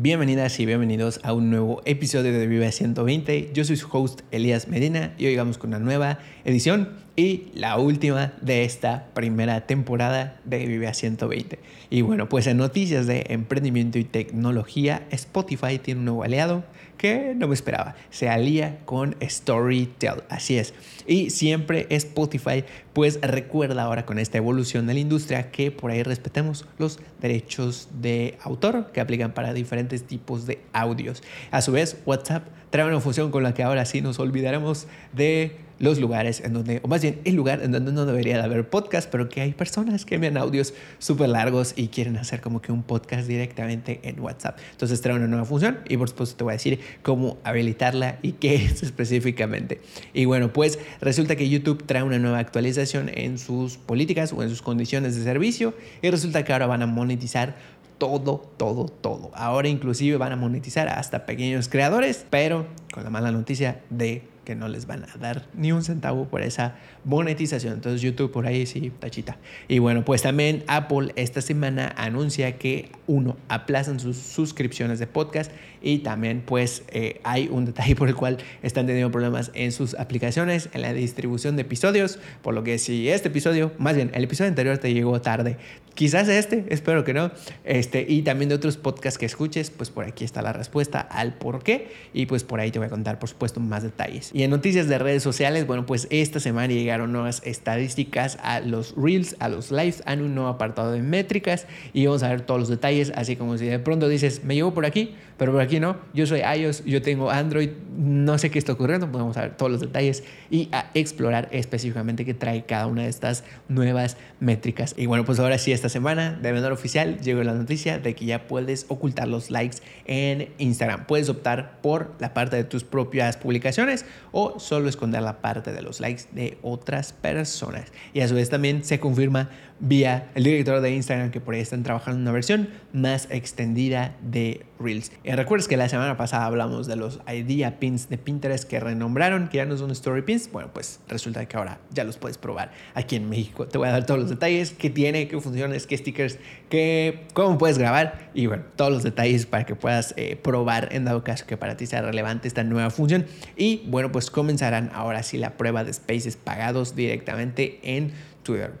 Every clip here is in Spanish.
Bienvenidas y bienvenidos a un nuevo episodio de Vive 120. Yo soy su host Elías Medina y hoy vamos con una nueva edición y la última de esta primera temporada de Vive a 120. Y bueno, pues en noticias de emprendimiento y tecnología, Spotify tiene un nuevo aliado que no me esperaba. Se alía con Storytel, así es. Y siempre Spotify pues recuerda ahora con esta evolución de la industria que por ahí respetemos los derechos de autor que aplican para diferentes tipos de audios. A su vez, WhatsApp trae una función con la que ahora sí nos olvidaremos de los lugares en donde, o más bien el lugar en donde no debería de haber podcast, pero que hay personas que envían audios súper largos y quieren hacer como que un podcast directamente en WhatsApp. Entonces trae una nueva función y por supuesto te voy a decir cómo habilitarla y qué es específicamente. Y bueno, pues resulta que YouTube trae una nueva actualización en sus políticas o en sus condiciones de servicio y resulta que ahora van a monetizar todo, todo, todo. Ahora inclusive van a monetizar hasta pequeños creadores, pero con la mala noticia de que no les van a dar ni un centavo por esa monetización. Entonces YouTube por ahí sí, tachita. Y bueno, pues también Apple esta semana anuncia que uno, aplazan sus suscripciones de podcast y también pues eh, hay un detalle por el cual están teniendo problemas en sus aplicaciones, en la distribución de episodios, por lo que si este episodio, más bien el episodio anterior te llegó tarde, quizás este, espero que no, este, y también de otros podcasts que escuches, pues por aquí está la respuesta al por qué y pues por ahí te voy a contar por supuesto más detalles. Y en noticias de redes sociales, bueno pues esta semana llegaron nuevas estadísticas a los reels, a los lives, a un nuevo apartado de métricas y vamos a ver todos los detalles, así como si de pronto dices, me llevo por aquí, pero por aquí no, yo soy iOS, yo tengo Android, no sé qué está ocurriendo, podemos pues ver todos los detalles y a explorar específicamente qué trae cada una de estas nuevas métricas. Y bueno, pues ahora sí, esta semana de menor oficial llegó la noticia de que ya puedes ocultar los likes en Instagram. Puedes optar por la parte de tus propias publicaciones o solo esconder la parte de los likes de otras personas. Y a su vez también se confirma vía el director de Instagram que por ahí están trabajando en una versión más extendida de Reels. Y recuerdas que la semana pasada hablamos de los Idea Pins de Pinterest que renombraron, que ya no son Story Pins. Bueno, pues resulta que ahora ya los puedes probar aquí en México. Te voy a dar todos los detalles, qué tiene, qué funciones, qué stickers, qué, cómo puedes grabar y bueno, todos los detalles para que puedas eh, probar en dado caso que para ti sea relevante esta nueva función. Y bueno, pues comenzarán ahora sí la prueba de spaces pagados directamente en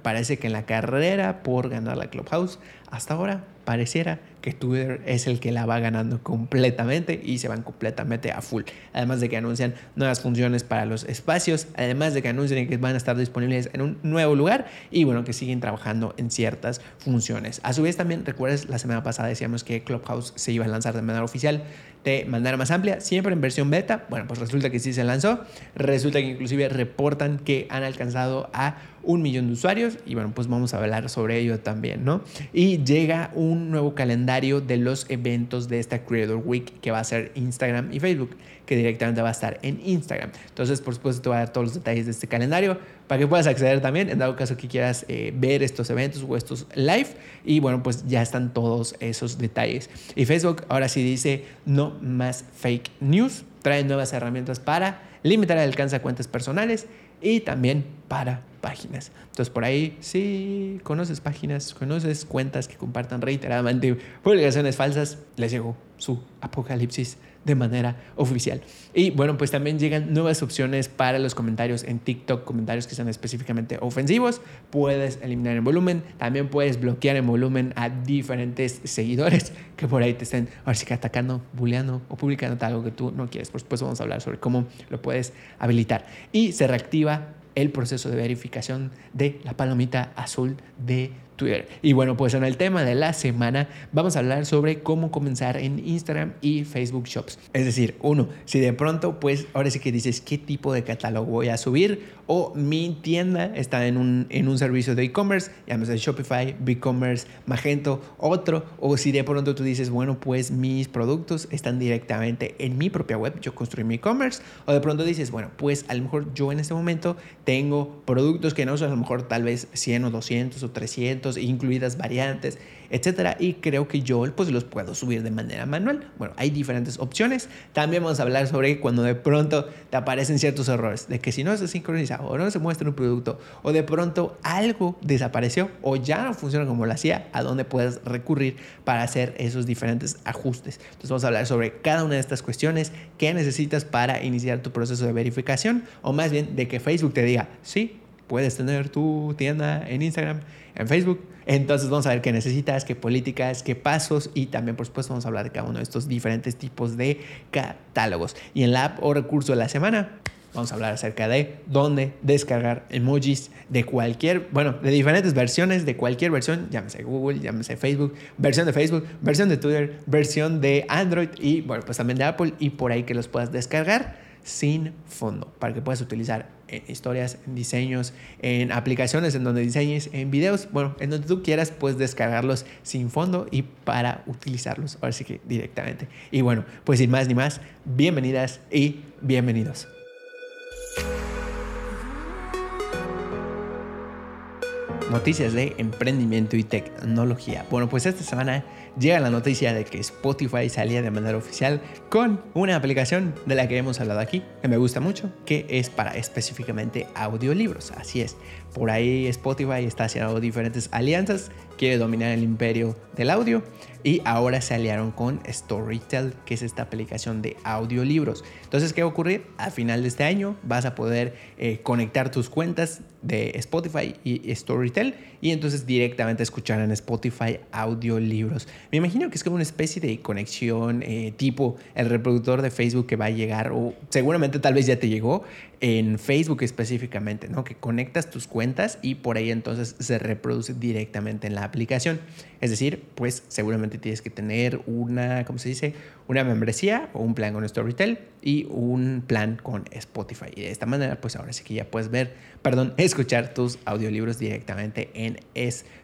Parece que en la carrera por ganar la Clubhouse, hasta ahora pareciera que Twitter es el que la va ganando completamente y se van completamente a full. Además de que anuncian nuevas funciones para los espacios, además de que anuncian que van a estar disponibles en un nuevo lugar y bueno, que siguen trabajando en ciertas funciones. A su vez también, recuerdas, la semana pasada decíamos que Clubhouse se iba a lanzar de manera oficial de manera más amplia, siempre en versión beta. Bueno, pues resulta que sí se lanzó. Resulta que inclusive reportan que han alcanzado a un millón de usuarios y bueno, pues vamos a hablar sobre ello también, ¿no? Y llega un nuevo calendario de los eventos de esta Creator Week que va a ser Instagram y Facebook, que directamente va a estar en Instagram. Entonces, por supuesto, te voy a dar todos los detalles de este calendario para que puedas acceder también en dado caso que quieras eh, ver estos eventos o estos live. Y bueno, pues ya están todos esos detalles. Y Facebook ahora sí dice no más fake news. Trae nuevas herramientas para limitar el alcance a cuentas personales y también para páginas. Entonces por ahí, si conoces páginas, conoces cuentas que compartan reiteradamente publicaciones falsas, les llegó su apocalipsis de manera oficial. Y bueno, pues también llegan nuevas opciones para los comentarios en TikTok, comentarios que sean específicamente ofensivos. Puedes eliminar el volumen, también puedes bloquear el volumen a diferentes seguidores que por ahí te estén ahora sí que atacando, bulleando o publicando algo que tú no quieres. Por supuesto, vamos a hablar sobre cómo lo puedes habilitar. Y se reactiva el proceso de verificación de la palomita azul de Twitter. Y bueno, pues en el tema de la semana vamos a hablar sobre cómo comenzar en Instagram y Facebook Shops. Es decir, uno, si de pronto, pues ahora sí que dices qué tipo de catálogo voy a subir o mi tienda está en un, en un servicio de e-commerce, llámese Shopify, BigCommerce, Magento, otro, o si de pronto tú dices, bueno, pues mis productos están directamente en mi propia web, yo construí mi e-commerce, o de pronto dices, bueno, pues a lo mejor yo en este momento tengo productos que no son a lo mejor tal vez 100 o 200 o 300 segmentos, incluidas variantes, etcétera. Y creo que yo pues los puedo subir de manera manual. Bueno, hay diferentes opciones. También vamos a hablar sobre cuando de pronto te aparecen ciertos errores, de que si no se sincroniza o no se muestra un producto o de pronto algo desapareció o ya no funciona como lo hacía, a dónde puedes recurrir para hacer esos diferentes ajustes. Entonces vamos a hablar sobre cada una de estas cuestiones, qué necesitas para iniciar tu proceso de verificación o más bien de que Facebook te diga, sí, puedes tener tu tienda en Instagram, en Facebook. Entonces vamos a ver qué necesitas, qué políticas, qué pasos. Y también por supuesto vamos a hablar de cada uno de estos diferentes tipos de catálogos. Y en la app o recurso de la semana vamos a hablar acerca de dónde descargar emojis de cualquier, bueno, de diferentes versiones, de cualquier versión, llámese Google, llámese Facebook, versión de Facebook, versión de Twitter, versión de Android y bueno, pues también de Apple. Y por ahí que los puedas descargar sin fondo para que puedas utilizar en historias, en diseños, en aplicaciones en donde diseñes, en videos, bueno, en donde tú quieras puedes descargarlos sin fondo y para utilizarlos, ahora sí que directamente. Y bueno, pues sin más ni más, bienvenidas y bienvenidos. Noticias de emprendimiento y tecnología. Bueno, pues esta semana llega la noticia de que Spotify salía de manera oficial con una aplicación de la que hemos hablado aquí, que me gusta mucho, que es para específicamente audiolibros. Así es, por ahí Spotify está haciendo diferentes alianzas, quiere dominar el imperio del audio y ahora se aliaron con Storytel, que es esta aplicación de audiolibros. Entonces, ¿qué va a ocurrir? A final de este año vas a poder eh, conectar tus cuentas de Spotify y Storytel y entonces directamente escuchar en Spotify audiolibros. Me imagino que es como una especie de conexión eh, tipo el reproductor de Facebook que va a llegar o seguramente tal vez ya te llegó en Facebook específicamente, ¿no? Que conectas tus cuentas y por ahí entonces se reproduce directamente en la aplicación. Es decir, pues seguramente tienes que tener una, ¿cómo se dice? Una membresía o un plan con Storytel y un plan con Spotify. Y de esta manera, pues ahora sí que ya puedes ver, perdón, escuchar tus audiolibros directamente en Spotify.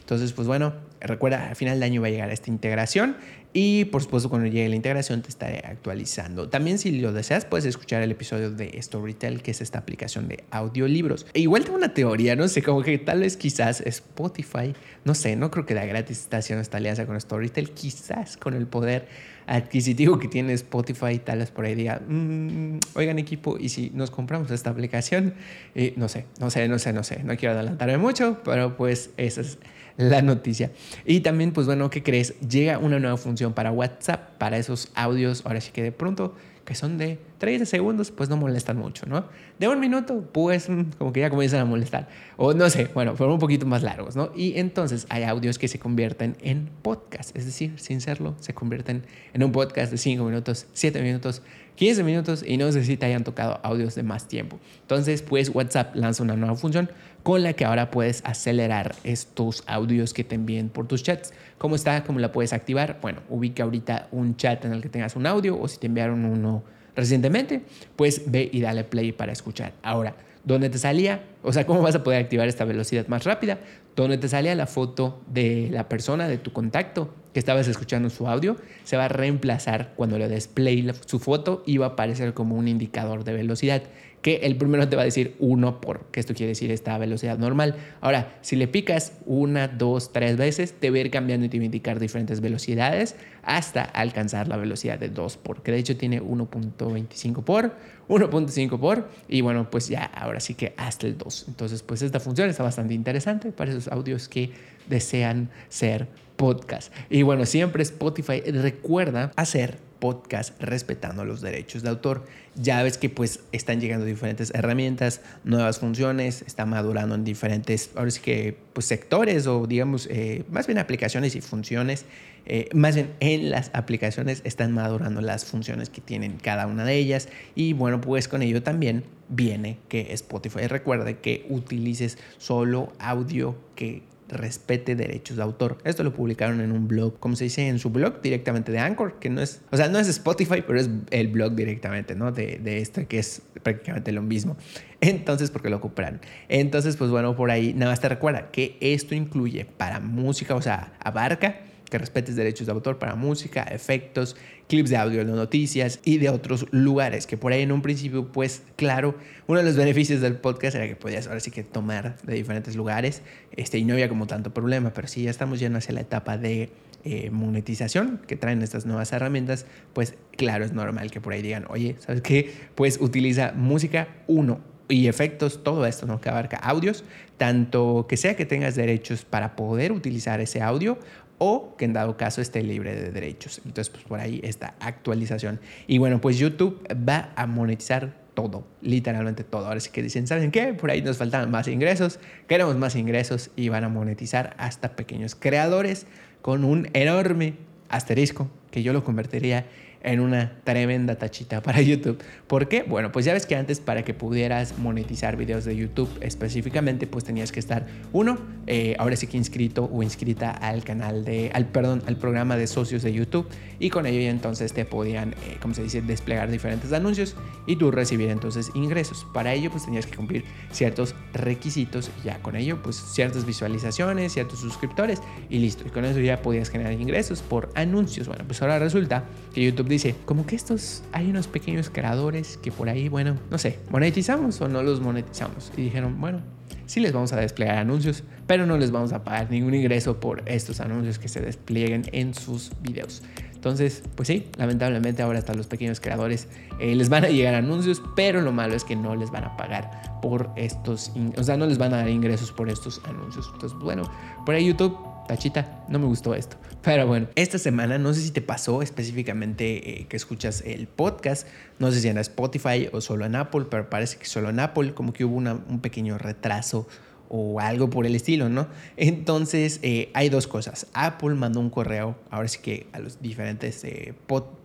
Entonces, pues bueno, recuerda, al final del año va a llegar esta integración y por supuesto cuando llegue la integración te estaré actualizando. También si lo deseas puedes escuchar el episodio de Storytel, que es esta aplicación de audiolibros. E igual tengo una teoría, no sé, como que tal vez quizás Spotify, no sé, no creo que la gratis esta alianza con Storytel, quizás con el poder adquisitivo que tiene Spotify, tal vez por ahí diga, mm, oigan equipo, y si nos compramos esta aplicación, eh, no sé, no sé, no sé, no sé, no quiero adelantarme mucho, pero pues esa es la noticia. Y también, pues bueno, ¿qué crees? Llega una nueva función para WhatsApp, para esos audios, ahora sí que de pronto, que son de 30 segundos, pues no molestan mucho, ¿no? De un minuto, pues mm, como que ya comienzan a molestar. O no sé, bueno, fueron un poquito más largos, ¿no? Y entonces hay audios que se convierten en podcast, es decir, sin serlo, se convierten en un podcast de 5 minutos, 7 minutos, 15 minutos y no sé si te hayan tocado audios de más tiempo. Entonces, pues WhatsApp lanza una nueva función con la que ahora puedes acelerar estos audios que te envíen por tus chats. ¿Cómo está? ¿Cómo la puedes activar? Bueno, ubica ahorita un chat en el que tengas un audio o si te enviaron uno recientemente, pues ve y dale play para escuchar. Ahora, ¿dónde te salía? O sea, ¿cómo vas a poder activar esta velocidad más rápida? Donde te salía la foto de la persona, de tu contacto que estabas escuchando su audio, se va a reemplazar cuando le des play su foto y va a aparecer como un indicador de velocidad que el primero te va a decir uno por, que esto quiere decir esta velocidad normal. Ahora, si le picas una, dos, tres veces, te va a ir cambiando y te va a indicar diferentes velocidades hasta alcanzar la velocidad de 2 por, que de hecho tiene 1.25 por, 1.5 por, y bueno, pues ya ahora sí que hasta el 2. Entonces, pues esta función está bastante interesante para esos audios que desean ser podcast. Y bueno, siempre Spotify recuerda hacer podcast respetando los derechos de autor. Ya ves que pues están llegando diferentes herramientas, nuevas funciones, está madurando en diferentes, ahora sí que pues sectores o digamos eh, más bien aplicaciones y funciones. Eh, más bien en las aplicaciones están madurando las funciones que tienen cada una de ellas y bueno pues con ello también viene que Spotify recuerde que utilices solo audio que respete derechos de autor. Esto lo publicaron en un blog, como se dice en su blog directamente de Anchor, que no es, o sea, no es Spotify, pero es el blog directamente, ¿no? De, de este que es prácticamente lo mismo. Entonces, porque lo ocupan. Entonces, pues bueno, por ahí nada más te recuerda que esto incluye para música, o sea, abarca que respetes derechos de autor para música, efectos, clips de audio de noticias y de otros lugares, que por ahí en un principio, pues claro, uno de los beneficios del podcast era que podías ahora sí que tomar de diferentes lugares este, y no había como tanto problema, pero si ya estamos yendo hacia la etapa de eh, monetización que traen estas nuevas herramientas, pues claro, es normal que por ahí digan, oye, ¿sabes qué? Pues utiliza música uno y efectos, todo esto, ¿no? Que abarca audios, tanto que sea que tengas derechos para poder utilizar ese audio o que en dado caso esté libre de derechos. Entonces, pues por ahí esta actualización. Y bueno, pues YouTube va a monetizar todo, literalmente todo. Ahora sí que dicen, ¿saben qué? Por ahí nos faltan más ingresos, queremos más ingresos y van a monetizar hasta pequeños creadores con un enorme asterisco que yo lo convertiría en una tremenda tachita para YouTube. ¿Por qué? Bueno, pues ya ves que antes para que pudieras monetizar videos de YouTube específicamente, pues tenías que estar, uno, eh, ahora sí que inscrito o inscrita al canal de, al, perdón, al programa de socios de YouTube y con ello ya entonces te podían, eh, como se dice, desplegar diferentes anuncios y tú recibir entonces ingresos. Para ello pues tenías que cumplir ciertos requisitos ya con ello pues ciertas visualizaciones, ciertos suscriptores y listo. Y con eso ya podías generar ingresos por anuncios. Bueno, pues ahora resulta que YouTube dice, como que estos, hay unos pequeños creadores que por ahí, bueno, no sé, monetizamos o no los monetizamos. Y dijeron, bueno, sí les vamos a desplegar anuncios, pero no les vamos a pagar ningún ingreso por estos anuncios que se desplieguen en sus videos. Entonces, pues sí, lamentablemente ahora hasta los pequeños creadores eh, les van a llegar anuncios, pero lo malo es que no les van a pagar por estos, o sea, no les van a dar ingresos por estos anuncios. Entonces, bueno, por ahí YouTube tachita, no me gustó esto. Pero bueno, esta semana no sé si te pasó específicamente eh, que escuchas el podcast, no sé si en Spotify o solo en Apple, pero parece que solo en Apple, como que hubo un pequeño retraso o algo por el estilo, ¿no? Entonces, eh, hay dos cosas. Apple mandó un correo, ahora sí que a los diferentes eh,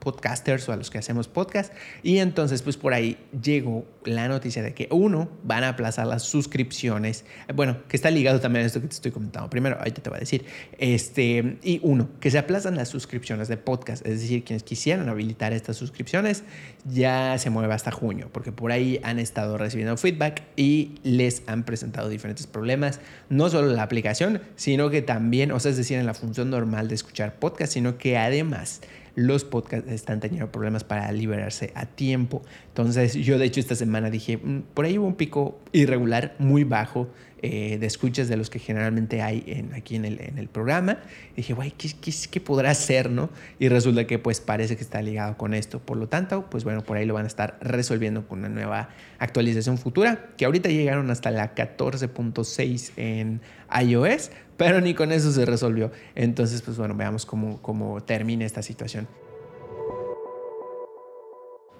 podcasters o a los que hacemos podcast, y entonces, pues por ahí llegó la noticia de que, uno, van a aplazar las suscripciones, bueno, que está ligado también a esto que te estoy comentando. Primero, ahorita te voy a decir, este, y uno, que se aplazan las suscripciones de podcast, es decir, quienes quisieran habilitar estas suscripciones, ya se mueve hasta junio, porque por ahí han estado recibiendo feedback y les han presentado diferentes problemas, no solo la aplicación, sino que también, o sea, es decir, en la función normal de escuchar podcast, sino que además los podcasts están teniendo problemas para liberarse a tiempo. Entonces yo de hecho esta semana dije, mm, por ahí hubo un pico irregular muy bajo eh, de escuchas de los que generalmente hay en, aquí en el, en el programa. Y dije, güey, ¿qué, ¿qué, qué, podrá ser, no? Y resulta que pues parece que está ligado con esto. Por lo tanto, pues bueno, por ahí lo van a estar resolviendo con una nueva actualización futura, que ahorita llegaron hasta la 14.6 en iOS, pero ni con eso se resolvió. Entonces, pues bueno, veamos cómo, cómo termina esta situación.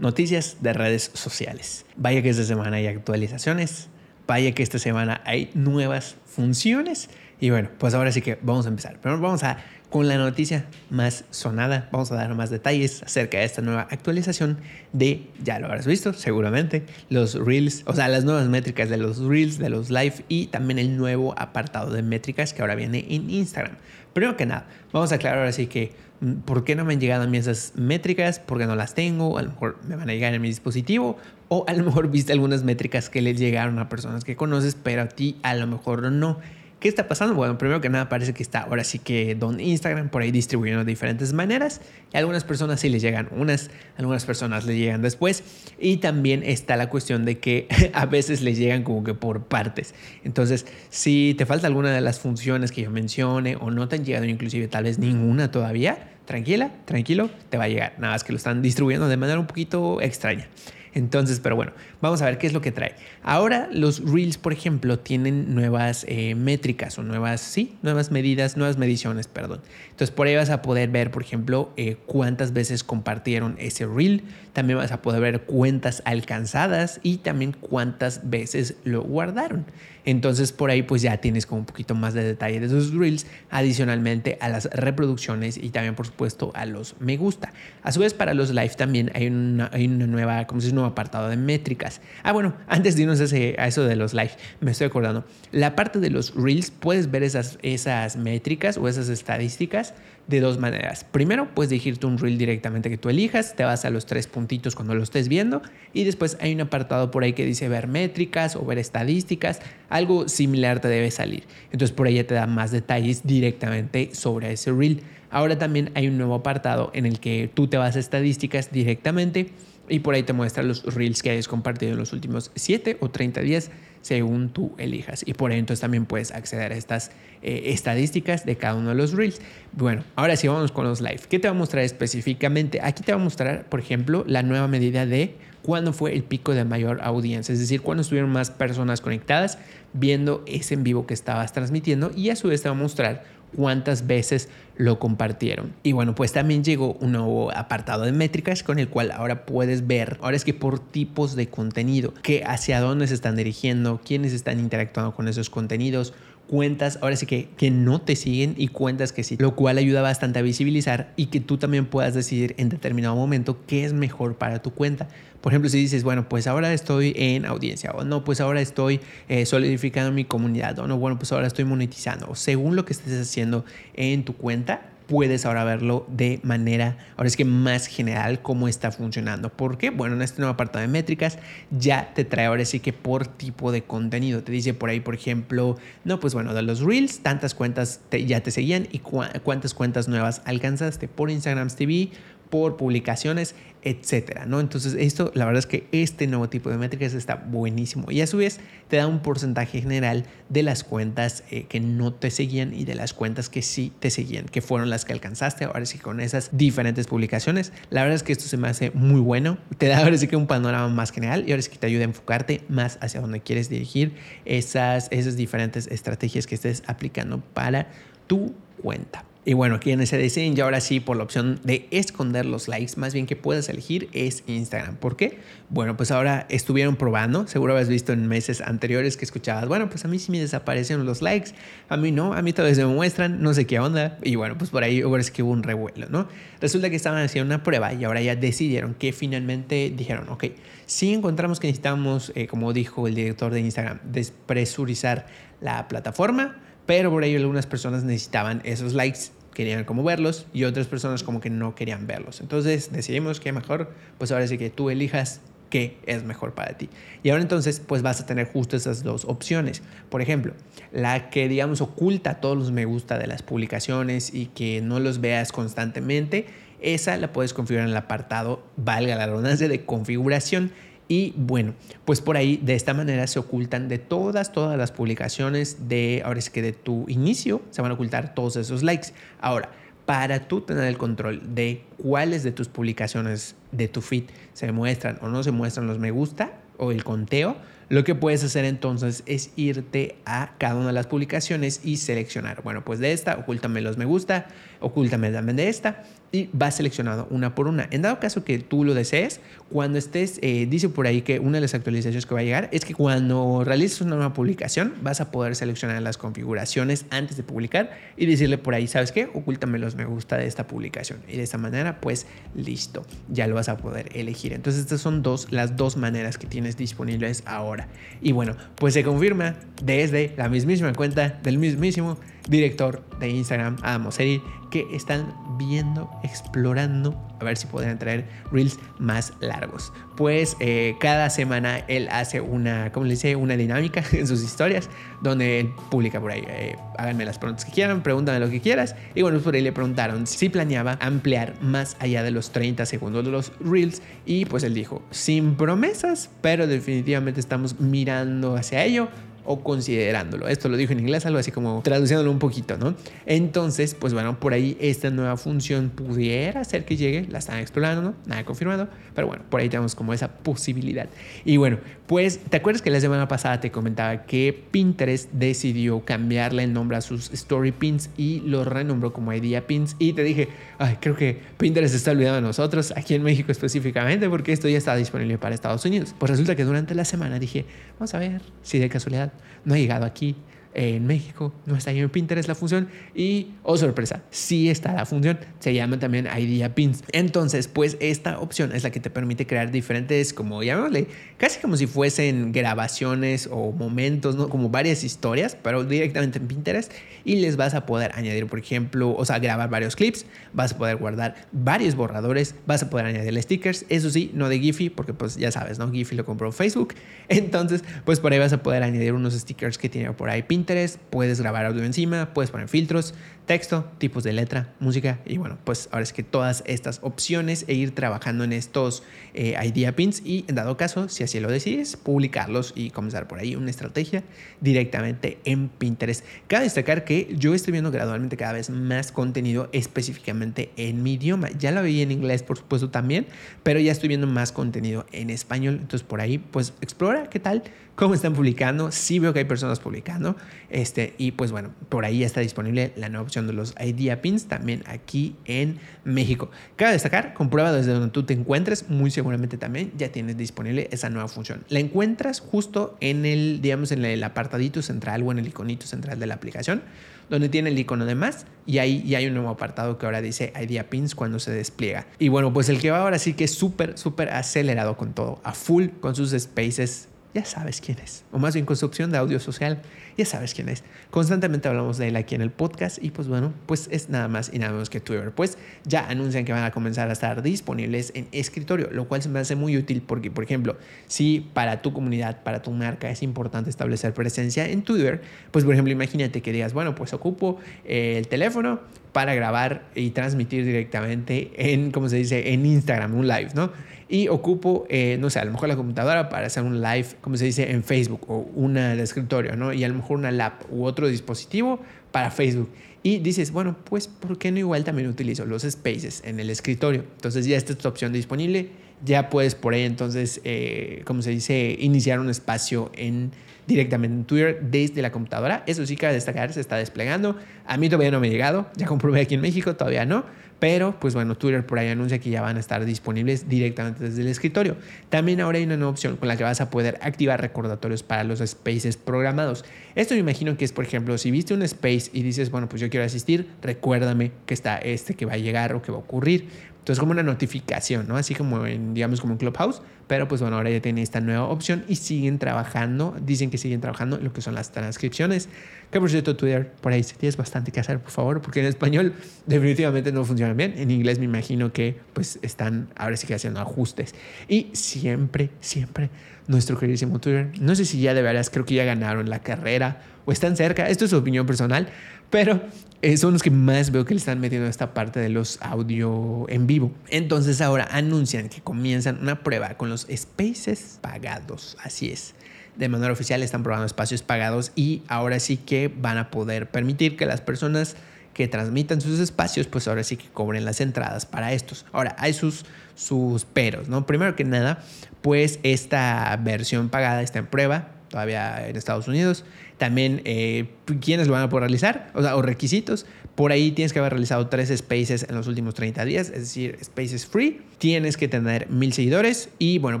Noticias de redes sociales. Vaya que esta semana hay actualizaciones vaya que esta semana hay nuevas funciones. Y bueno, pues ahora sí que vamos a empezar. Pero vamos a con la noticia más sonada. Vamos a dar más detalles acerca de esta nueva actualización de, ya lo habrás visto seguramente, los Reels, o sea, las nuevas métricas de los Reels, de los Live y también el nuevo apartado de métricas que ahora viene en Instagram. Primero que nada, vamos a aclarar ahora sí que mm, por qué no me han llegado a mí esas métricas, porque no las tengo, a lo mejor me van a llegar en mi dispositivo o a lo mejor viste algunas métricas que les llegaron a personas que conoces, pero a ti a lo mejor no. ¿Qué está pasando? Bueno, primero que nada parece que está ahora sí que don Instagram por ahí distribuyendo de diferentes maneras y algunas personas sí les llegan unas, algunas personas les llegan después y también está la cuestión de que a veces les llegan como que por partes. Entonces, si te falta alguna de las funciones que yo mencione o no te han llegado inclusive tal vez ninguna todavía, tranquila, tranquilo, te va a llegar. Nada más que lo están distribuyendo de manera un poquito extraña. Entonces, pero bueno, vamos a ver qué es lo que trae. Ahora los Reels, por ejemplo, tienen nuevas eh, métricas o nuevas, sí, nuevas medidas, nuevas mediciones, perdón. Entonces, por ahí vas a poder ver, por ejemplo, eh, cuántas veces compartieron ese Reel. También vas a poder ver cuentas alcanzadas y también cuántas veces lo guardaron. Entonces, por ahí pues ya tienes como un poquito más de detalle de esos Reels, adicionalmente a las reproducciones y también, por supuesto, a los me gusta. A su vez, para los live también hay una, hay una nueva, como si un nuevo apartado de métricas. Ah, bueno, antes de irnos a, eso de los live, me estoy acordando. La parte de los reels, puedes ver esas, esas métricas o esas estadísticas de dos maneras. Primero, puedes dirigirte un reel directamente que tú elijas, te vas a los tres puntitos cuando lo estés viendo y después hay un apartado por ahí que dice ver métricas o ver estadísticas, algo similar te debe salir. Entonces por ahí ya te da más detalles directamente sobre ese reel. Ahora también hay un nuevo apartado en el que tú te vas a estadísticas directamente y por ahí te muestra los reels que hayas compartido en los últimos 7 o 30 días según tú elijas. Y por ahí entonces también puedes acceder a estas eh, estadísticas de cada uno de los reels. Bueno, ahora sí vamos con los live. ¿Qué te va a mostrar específicamente? Aquí te va a mostrar, por ejemplo, la nueva medida de cuándo fue el pico de mayor audiencia, es decir, cuándo estuvieron más personas conectadas viendo ese en vivo que estabas transmitiendo y a su vez te va a mostrar cuántas veces lo compartieron. Y bueno, pues también llegó un nuevo apartado de métricas con el cual ahora puedes ver, ahora es que por tipos de contenido, que hacia dónde se están dirigiendo, quiénes están interactuando con esos contenidos, cuentas, ahora sí que, que no te siguen y cuentas que sí, lo cual ayuda bastante a visibilizar y que tú también puedas decidir en determinado momento qué es mejor para tu cuenta. Por ejemplo, si dices, bueno, pues ahora estoy en audiencia, o no, pues ahora estoy eh, solidificando mi comunidad, o no, bueno, pues ahora estoy monetizando, o según lo que estés haciendo en tu cuenta, puedes ahora verlo de manera, ahora es que más general, cómo está funcionando. ¿Por qué? Bueno, en este nuevo apartado de métricas ya te trae ahora sí que por tipo de contenido. Te dice por ahí, por ejemplo, no, pues bueno, de los Reels, tantas cuentas ya te seguían y cuántas cuentas nuevas alcanzaste por Instagram TV por publicaciones, etcétera, ¿no? Entonces, esto, la verdad es que este nuevo tipo de métricas está buenísimo y a su vez te da un porcentaje general de las cuentas eh, que no te seguían y de las cuentas que sí te seguían, que fueron las que alcanzaste. Ahora sí, con esas diferentes publicaciones, la verdad es que esto se me hace muy bueno. Te da ahora sí que un panorama más general y ahora sí que te ayuda a enfocarte más hacia donde quieres dirigir esas, esas diferentes estrategias que estés aplicando para tu cuenta. Y bueno, aquí en ese diseño, ya ahora sí, por la opción de esconder los likes, más bien que puedas elegir es Instagram. ¿Por qué? Bueno, pues ahora estuvieron probando, seguro habías visto en meses anteriores que escuchabas, bueno, pues a mí sí me desaparecen los likes, a mí no, a mí todavía se me muestran, no sé qué onda. Y bueno, pues por ahí es que hubo un revuelo, ¿no? Resulta que estaban haciendo una prueba y ahora ya decidieron que finalmente dijeron, ok, si encontramos que necesitamos, eh, como dijo el director de Instagram, despresurizar la plataforma, pero por ello algunas personas necesitaban esos likes, querían como verlos y otras personas como que no querían verlos. Entonces decidimos que mejor, pues ahora sí que tú elijas qué es mejor para ti. Y ahora entonces pues vas a tener justo esas dos opciones. Por ejemplo, la que digamos oculta todos los me gusta de las publicaciones y que no los veas constantemente, esa la puedes configurar en el apartado, valga la redundancia, de configuración y bueno, pues por ahí de esta manera se ocultan de todas, todas las publicaciones de, ahora es que de tu inicio, se van a ocultar todos esos likes. Ahora, para tú tener el control de cuáles de tus publicaciones de tu feed se muestran o no se muestran los me gusta o el conteo, lo que puedes hacer entonces es irte a cada una de las publicaciones y seleccionar, bueno, pues de esta, ocúltame los me gusta, ocúltame también de esta y vas seleccionado una por una. En dado caso que tú lo desees, cuando estés, eh, dice por ahí que una de las actualizaciones que va a llegar es que cuando realices una nueva publicación vas a poder seleccionar las configuraciones antes de publicar y decirle por ahí, ¿sabes qué? Ocúltame los me gusta de esta publicación. Y de esta manera, pues listo, ya lo vas a poder elegir. Entonces estas son dos, las dos maneras que tienes disponibles ahora. Y bueno, pues se confirma desde la mismísima cuenta del mismísimo director de Instagram, Adam Mosseri, que están viendo, explorando, a ver si podrían traer reels más largos. Pues eh, cada semana él hace una, ¿cómo le dice? Una dinámica en sus historias, donde él publica por ahí, eh, háganme las preguntas que quieran, pregúntame lo que quieras. Y bueno, pues por ahí le preguntaron si planeaba ampliar más allá de los 30 segundos de los reels. Y pues él dijo, sin promesas, pero definitivamente estamos mirando hacia ello o considerándolo. Esto lo dijo en inglés, algo así como traduciéndolo un poquito, ¿no? Entonces, pues bueno, por ahí esta nueva función pudiera ser que llegue, la están explorando, ¿no? Nada confirmado, pero bueno, por ahí tenemos como esa posibilidad. Y bueno, pues, ¿te acuerdas que la semana pasada te comentaba que Pinterest decidió cambiarle el nombre a sus Story Pins y lo renombró como Idea Pins? Y te dije, ay, creo que Pinterest está olvidando de nosotros, aquí en México específicamente, porque esto ya está disponible para Estados Unidos. Pues resulta que durante la semana dije, vamos a ver si de casualidad no ha llegado aquí en México, no está en Pinterest la función y, oh sorpresa, sí está la función, se llama también Idea Pins. Entonces, pues esta opción es la que te permite crear diferentes, como llamémosle, casi como si fuesen grabaciones o momentos, ¿no? Como varias historias, pero directamente en Pinterest y les vas a poder añadir, por ejemplo, o sea, grabar varios clips, vas a poder guardar varios borradores, vas a poder añadir stickers, eso sí, no de Giphy, porque pues ya sabes, ¿no? Giphy lo compró Facebook, entonces, pues por ahí vas a poder añadir unos stickers que tiene por ahí Pinterest Puedes grabar audio encima, puedes poner filtros, texto, tipos de letra, música y bueno, pues ahora es que todas estas opciones e ir trabajando en estos eh, idea pins y en dado caso, si así lo decides, publicarlos y comenzar por ahí una estrategia directamente en Pinterest. Cabe destacar que yo estoy viendo gradualmente cada vez más contenido específicamente en mi idioma. Ya lo veía en inglés, por supuesto, también, pero ya estoy viendo más contenido en español. Entonces por ahí, pues explora qué tal cómo están publicando. Sí veo que hay personas publicando. Este, y pues bueno, por ahí está disponible la nueva opción de los Idea Pins también aquí en México. Cabe destacar, comprueba desde donde tú te encuentres, muy seguramente también ya tienes disponible esa nueva función. La encuentras justo en el, digamos, en el apartadito central o en el iconito central de la aplicación, donde tiene el icono de más y ahí ya hay un nuevo apartado que ahora dice Idea Pins cuando se despliega. Y bueno, pues el que va ahora sí que es súper, súper acelerado con todo, a full con sus spaces ya sabes quién es. O más bien construcción de audio social, ya sabes quién es. Constantemente hablamos de él aquí en el podcast y pues bueno, pues es nada más y nada menos que Twitter. Pues ya anuncian que van a comenzar a estar disponibles en escritorio, lo cual se me hace muy útil porque, por ejemplo, si para tu comunidad, para tu marca es importante establecer presencia en Twitter, pues por ejemplo, imagínate que digas, bueno, pues ocupo el teléfono para grabar y transmitir directamente en, como se dice, en Instagram, un live, ¿no? Y ocupo, eh, no sé, a lo mejor la computadora para hacer un live, como se dice, en Facebook o una de escritorio, ¿no? Y a lo mejor una lap u otro dispositivo para Facebook. Y dices, bueno, pues, ¿por qué no igual también utilizo los spaces en el escritorio? Entonces ya está esta opción disponible, ya puedes por ahí entonces, eh, como se dice, iniciar un espacio en directamente en Twitter desde la computadora. Eso sí cabe destacar, se está desplegando. A mí todavía no me ha llegado, ya comprobé aquí en México, todavía no pero, pues bueno, Twitter por ahí anuncia que ya van a estar disponibles directamente desde el escritorio. También ahora hay una nueva opción con la que vas a poder activar recordatorios para los spaces programados. Esto me imagino que es, por ejemplo, si viste un space y dices, bueno, pues yo quiero asistir, recuérdame que está este que va a llegar o que va a ocurrir. Entonces, como una notificación, ¿no? Así como en, digamos, como en Clubhouse. Pero pues bueno, ahora ya tiene esta nueva opción y siguen trabajando, dicen que siguen trabajando en lo que son las transcripciones. Que por cierto, Twitter, por ahí si tienes bastante que hacer, por favor, porque en español definitivamente no funciona bien. En inglés me imagino que pues están ahora sí que haciendo ajustes. Y siempre, siempre nuestro queridísimo Twitter, no sé si ya de veras creo que ya ganaron la carrera o están cerca, esto es su opinión personal, pero eh, son los que más veo que le están metiendo esta parte de los audio en vivo. Entonces ahora anuncian que comienzan una prueba con los spaces pagados. Así es. De manera oficial están probando espacios pagados y ahora sí que van a poder permitir que las personas que transmitan sus espacios, pues ahora sí que cobren las entradas para estos. Ahora, hay sus, sus peros, ¿no? Primero que nada, pues esta versión pagada está en prueba, todavía en Estados Unidos. También, eh, ¿quiénes lo van a poder realizar? O sea, o requisitos. Por ahí tienes que haber realizado tres spaces en los últimos 30 días, es decir, spaces free. Tienes que tener mil seguidores y, bueno,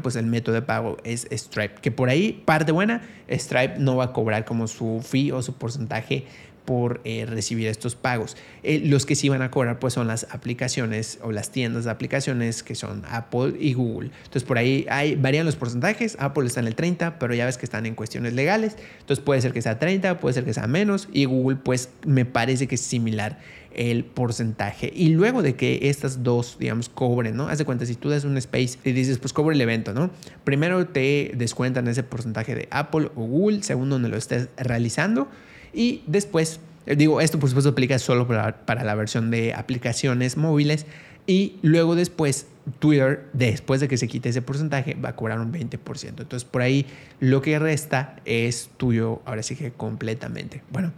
pues el método de pago es Stripe. Que por ahí, parte buena, Stripe no va a cobrar como su fee o su porcentaje por eh, recibir estos pagos. Eh, los que sí van a cobrar pues son las aplicaciones o las tiendas de aplicaciones que son Apple y Google. Entonces por ahí hay, varían los porcentajes. Apple está en el 30, pero ya ves que están en cuestiones legales. Entonces puede ser que sea 30, puede ser que sea menos y Google pues me parece que es similar el porcentaje. Y luego de que estas dos, digamos, cobren, ¿no? Haz de cuenta, si tú das un space y dices, pues cobro el evento, ¿no? Primero te descuentan ese porcentaje de Apple o Google, según donde lo estés realizando. Y después, eh, digo, esto por supuesto aplica solo para, la versión de aplicaciones móviles. Y luego después, Twitter, después de que se quite ese porcentaje, va a cobrar un 20%. Entonces, por ahí lo que resta es tuyo, ahora sí que completamente. Bueno,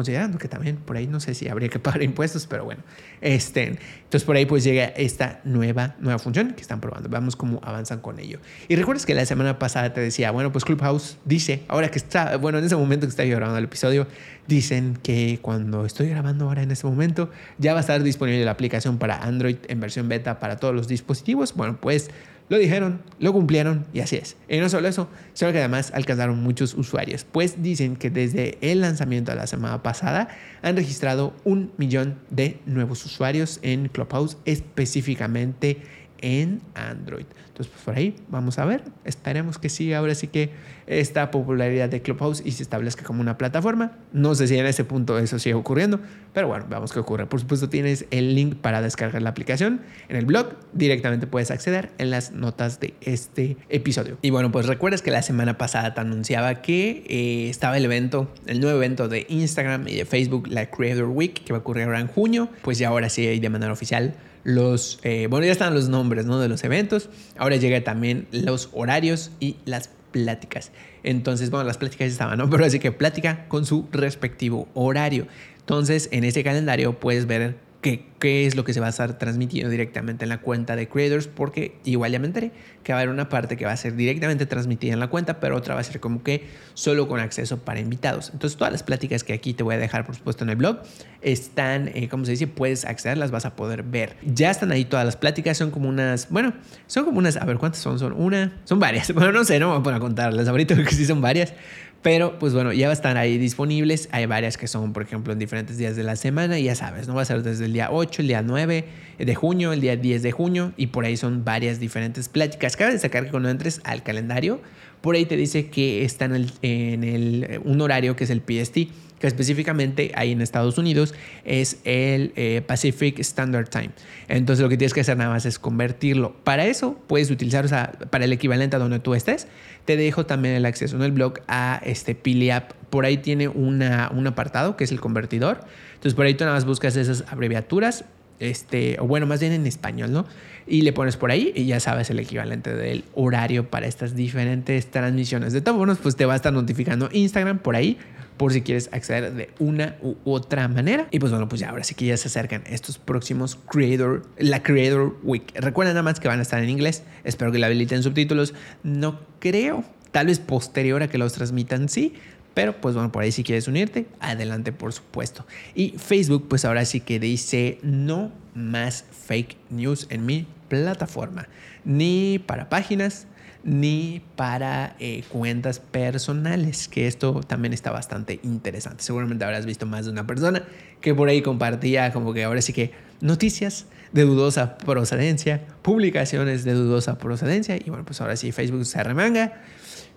considerando que también por ahí no sé si habría que pagar impuestos, pero bueno, este, entonces por ahí pues llega esta nueva, nueva función que están probando, vamos cómo avanzan con ello. Y recuerdas que la semana pasada te decía, bueno, pues Clubhouse dice, ahora que está, bueno, en ese momento que está grabando el episodio, dicen que cuando estoy grabando ahora en este momento, ya va a estar disponible la aplicación para Android en versión beta para todos los dispositivos. Bueno, pues lo dijeron, lo cumplieron y así es. Y no solo eso, sino que además alcanzaron muchos usuarios, pues dicen que desde el lanzamiento de la semana pasada han registrado un millón de nuevos usuarios en Clubhouse, específicamente en Android. Entonces, pues por ahí vamos a ver. Esperemos que siga ahora sí que esta popularidad de Clubhouse y se establezca como una plataforma. No sé si en ese punto eso sigue ocurriendo, pero bueno, vamos qué ocurre. Por supuesto, tienes el link para descargar la aplicación en el blog. Directamente puedes acceder en las notas de este episodio. Y bueno, pues recuerdas que la semana pasada te anunciaba que eh, estaba el evento, el nuevo evento de Instagram y de Facebook, la Creator Week, que va a ocurrir ahora en junio. Pues ya ahora sí, de manera oficial, los, eh, bueno, ya están los nombres ¿no? de los eventos. Ahora llega también los horarios y las pláticas. Entonces, bueno, las pláticas estaban, ¿no? Pero así que plática con su respectivo horario. Entonces, en ese calendario puedes ver qué, qué es lo que se va a estar transmitiendo directamente en la cuenta de creators, porque igual ya me enteré que va a haber una parte que va a ser directamente transmitida en la cuenta, pero otra va a ser como que solo con acceso para invitados. Entonces todas las pláticas que aquí te voy a dejar, por supuesto, en el blog, están, eh, como se dice, puedes acceder, las vas a poder ver. Ya están ahí todas las pláticas, son como unas, bueno, son como unas, a ver, ¿cuántas son? Son una, son varias, bueno, no sé, no me voy a poner a contarlas ahorita, porque sí son varias. Pero pues bueno, ya va a estar ahí disponibles. Hay varias que son, por ejemplo, en diferentes días de la semana. Y ya sabes, ¿no? Va a ser desde el día 8, el día 9 de junio, el día 10 de junio. Y por ahí son varias diferentes pláticas. Cabe destacar que cuando entres al calendario, por ahí te dice que está en, el, en el, un horario que es el PST que específicamente ahí en Estados Unidos es el eh, Pacific Standard Time. Entonces lo que tienes que hacer nada más es convertirlo. Para eso puedes utilizar, o sea, para el equivalente a donde tú estés, te dejo también el acceso en el blog a este PiliApp. Por ahí tiene una, un apartado que es el convertidor. Entonces por ahí tú nada más buscas esas abreviaturas este, o bueno, más bien en español, ¿no? Y le pones por ahí y ya sabes el equivalente del horario para estas diferentes transmisiones. De todos modos, pues te va a estar notificando Instagram por ahí por si quieres acceder de una u otra manera. Y pues bueno, pues ya ahora sí que ya se acercan estos próximos Creator, la Creator Week. Recuerden nada más que van a estar en inglés. Espero que la habiliten subtítulos. No creo, tal vez posterior a que los transmitan, sí. Pero pues bueno, por ahí si quieres unirte, adelante por supuesto. Y Facebook pues ahora sí que dice no más fake news en mi plataforma. Ni para páginas, ni para eh, cuentas personales, que esto también está bastante interesante. Seguramente habrás visto más de una persona que por ahí compartía como que ahora sí que noticias de dudosa procedencia, publicaciones de dudosa procedencia y bueno, pues ahora sí Facebook se remanga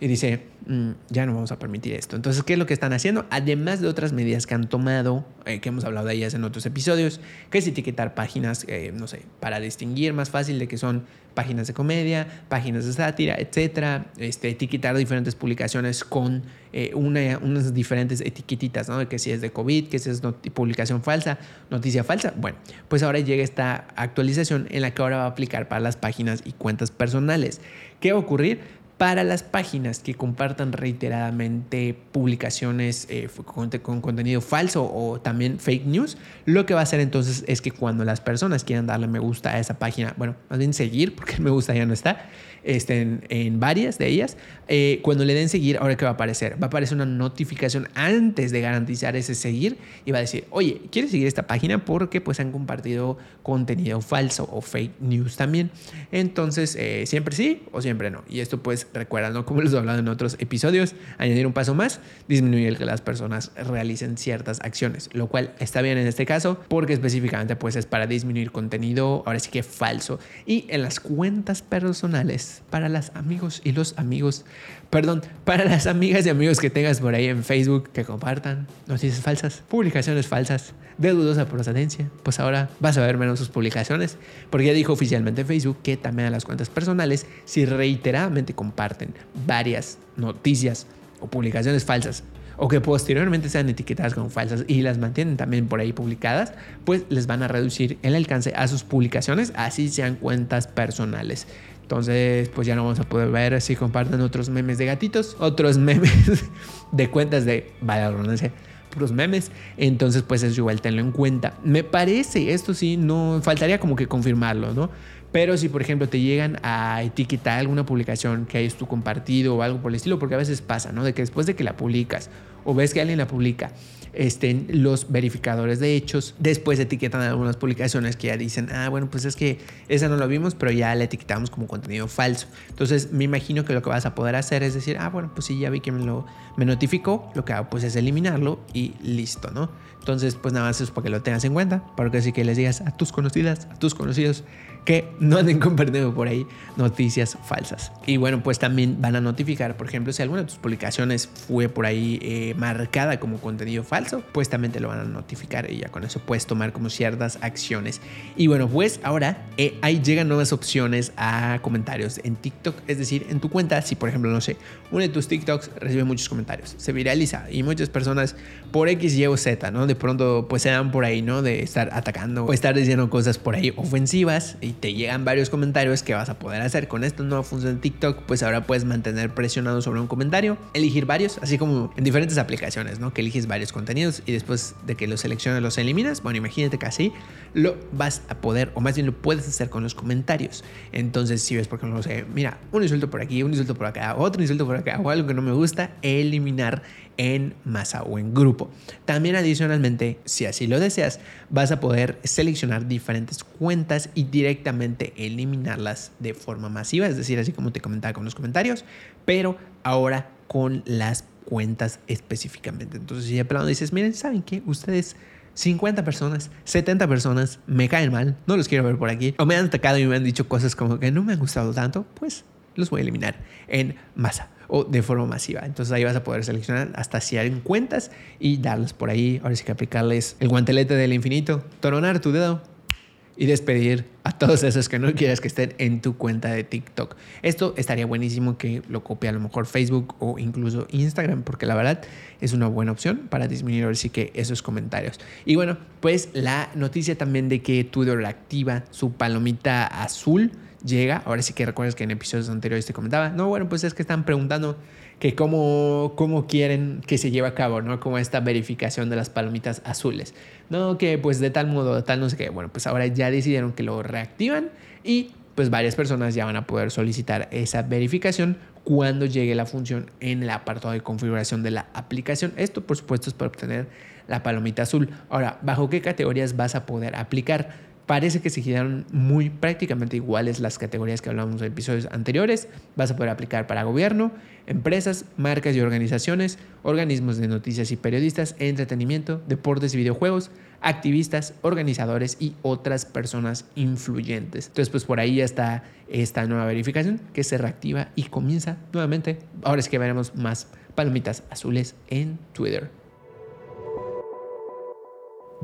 y dice, mm, ya no vamos a permitir esto. Entonces, ¿qué es lo que están haciendo? Además de otras medidas que han tomado, eh, que hemos hablado de ellas en otros episodios, que es etiquetar páginas, eh, no sé, para distinguir más fácil de que son páginas de comedia, páginas de sátira, etcétera, este, etiquetar diferentes publicaciones con eh, una, unas diferentes etiquetitas, ¿no? Que si es de COVID, que si es publicación falsa, noticia falsa. Bueno, pues ahora llega esta actualización en la que ahora va a aplicar para las páginas y cuentas personales. ¿Qué va a ocurrir? Para las páginas que compartan reiteradamente publicaciones eh, con, con, contenido falso o también fake news, lo que va a hacer entonces es que cuando las personas quieran darle me gusta a esa página, bueno, más bien seguir, porque el me gusta ya no está, estén en varias de ellas, eh, cuando le den seguir, ahora que va a aparecer, va a aparecer una notificación antes de garantizar ese seguir y va a decir, oye, ¿quieres seguir esta página? Porque pues han compartido contenido falso o fake news también. Entonces, eh, siempre sí o siempre no. Y esto pues recuerda, ¿no? Como les he hablado en otros episodios, añadir un paso más, disminuir el que las personas realicen ciertas acciones, lo cual está bien en este caso porque específicamente pues es para disminuir contenido, ahora sí que falso. Y en las cuentas personales para las amigos y los amigos, perdón, para las amigas y amigos que tengas por ahí en Facebook que compartan noticias falsas, publicaciones falsas de dudosa procedencia, pues ahora vas a ver menos sus publicaciones, porque ya dijo oficialmente Facebook que también a las cuentas personales, si reiteradamente comparten varias noticias o publicaciones falsas o que posteriormente sean etiquetadas como falsas y las mantienen también por ahí publicadas, pues les van a reducir el alcance a sus publicaciones, así sean cuentas personales. Entonces, pues ya no vamos a poder ver si comparten otros memes de gatitos, otros memes de cuentas de, vaya puros memes. Entonces, pues es igual, tenlo en cuenta. Me parece, esto sí, no, faltaría como que confirmarlo, ¿no? Pero si, por ejemplo, te llegan a etiquetar alguna publicación que hayas tú compartido o algo por el estilo, porque a veces pasa, ¿no? De que después de que la publicas o ves que alguien la publica estén los verificadores de hechos. Después etiquetan algunas publicaciones que ya dicen, ah, bueno, pues es que esa no lo vimos, pero ya la etiquetamos como contenido falso. Entonces, me imagino que lo que vas a poder hacer es decir, ah, bueno, pues sí, ya vi que me lo me notificó, lo que hago pues es eliminarlo y listo, ¿no? Entonces, pues nada más es para que lo tengas en cuenta, para que así que les digas a tus conocidas, a tus conocidos que no anden compartiendo por ahí noticias falsas. Y bueno, pues también van a notificar, por ejemplo, si alguna de tus publicaciones fue por ahí eh, marcada como contenido falso, pues también te lo van a notificar y ya con eso puedes tomar como ciertas acciones. Y bueno, pues ahora eh, ahí llegan nuevas opciones a comentarios en TikTok, es decir, en tu cuenta, si por ejemplo, no sé, uno de tus TikToks recibe muchos comentarios, se viraliza y muchas personas por X, Y o Z, ¿no? De pronto pues se dan por ahí, ¿no? De estar atacando o estar diciendo cosas por ahí ofensivas te llegan varios comentarios que vas a poder hacer con esta nueva función de TikTok, pues ahora puedes mantener presionado sobre un comentario, elegir varios, así como en diferentes aplicaciones, ¿no? Que eliges varios contenidos y después de que los selecciones los eliminas, bueno, imagínate que así lo vas a poder, o más bien lo puedes hacer con los comentarios. Entonces, si ves, por ejemplo, no sé, mira, un insulto por aquí, un insulto por acá, otro insulto por acá, o algo que no me gusta, eliminar en masa o en grupo. También adicionalmente, si así lo deseas, vas a poder seleccionar diferentes cuentas y directamente eliminarlas de forma masiva, es decir, así como te comentaba con los comentarios, pero ahora con las cuentas específicamente. Entonces, si de plano dices, miren, ¿saben qué? Ustedes 50 personas, 70 personas me caen mal, no los quiero ver por aquí, o me han atacado y me han dicho cosas como que no me han gustado tanto, pues los voy a eliminar en masa o de forma masiva. Entonces ahí vas a poder seleccionar hasta 100 cuentas y darles por ahí, ahora sí que aplicarles el guantelete del infinito, toronar tu dedo y despedir a todos esos que no quieras que estén en tu cuenta de TikTok. Esto estaría buenísimo que lo copie a lo mejor Facebook o incluso Instagram, porque la verdad es una buena opción para disminuir ahora sí que esos comentarios. Y bueno, pues la noticia también de que Twitter activa su palomita azul llega. Ahora sí que recuerdas que en episodios anteriores te comentaba. No, bueno, pues es que están preguntando que cómo, cómo quieren que se lleve a cabo, ¿no? Como esta verificación de las palomitas azules. No, que pues de tal modo, tal no sé qué. Bueno, pues ahora ya decidieron que lo reactivan y pues varias personas ya van a poder solicitar esa verificación cuando llegue la función en el apartado de configuración de la aplicación. Esto por supuesto es para obtener la palomita azul. Ahora, ¿bajo qué categorías vas a poder aplicar? Parece que se quedaron muy prácticamente iguales las categorías que hablamos en episodios anteriores. Vas a poder aplicar para gobierno, empresas, marcas y organizaciones, organismos de noticias y periodistas, entretenimiento, deportes y videojuegos, activistas, organizadores y otras personas influyentes. Entonces, pues por ahí ya está esta nueva verificación que se reactiva y comienza nuevamente. Ahora es que veremos más palomitas azules en Twitter.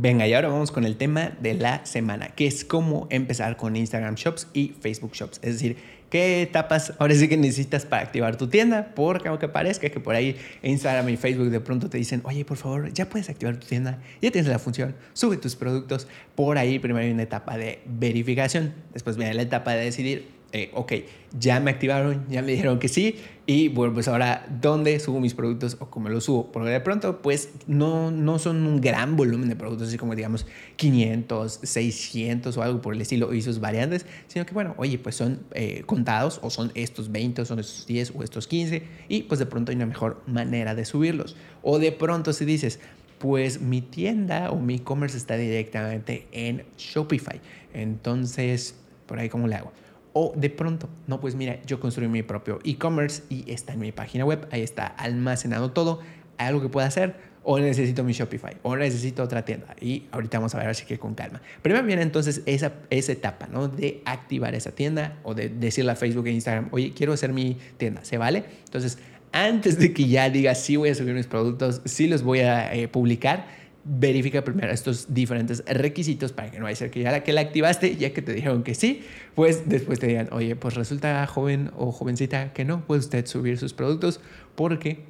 Venga, y ahora vamos con el tema de la semana, que es cómo empezar con Instagram Shops y Facebook Shops. Es decir, qué etapas ahora sí que necesitas para activar tu tienda, porque aunque parezca que por ahí Instagram y Facebook de pronto te dicen, oye, por favor, ya puedes activar tu tienda, ya tienes la función, sube tus productos. Por ahí primero hay una etapa de verificación, después viene la etapa de decidir eh, ok, ya me activaron, ya me dijeron que sí, y bueno, pues ahora, ¿dónde subo mis productos o cómo los subo? Porque de pronto, pues no, no son un gran volumen de productos, así como digamos 500, 600 o algo por el estilo, y sus variantes, sino que bueno, oye, pues son eh, contados, o son estos 20, o son estos 10, o estos 15, y pues de pronto hay una mejor manera de subirlos. O de pronto si dices, pues mi tienda o mi e-commerce está directamente en Shopify, entonces, por ahí, ¿cómo le hago? O de pronto, no, pues mira, yo construí mi propio e-commerce y está en mi página web, ahí está almacenado todo, ¿hay algo que pueda hacer? O necesito mi Shopify, o necesito otra tienda. Y ahorita vamos a ver así que con calma. Primero viene entonces esa, esa etapa, ¿no? De activar esa tienda o de decirle a Facebook e Instagram, oye, quiero hacer mi tienda, ¿se vale? Entonces, antes de que ya digas, sí voy a subir mis productos, sí los voy a eh, publicar, verifica primero estos diferentes requisitos para que no vaya a ser que ya la que la activaste, ya que te dijeron que sí, pues después te digan, oye, pues resulta joven o jovencita que no puede usted subir sus productos porque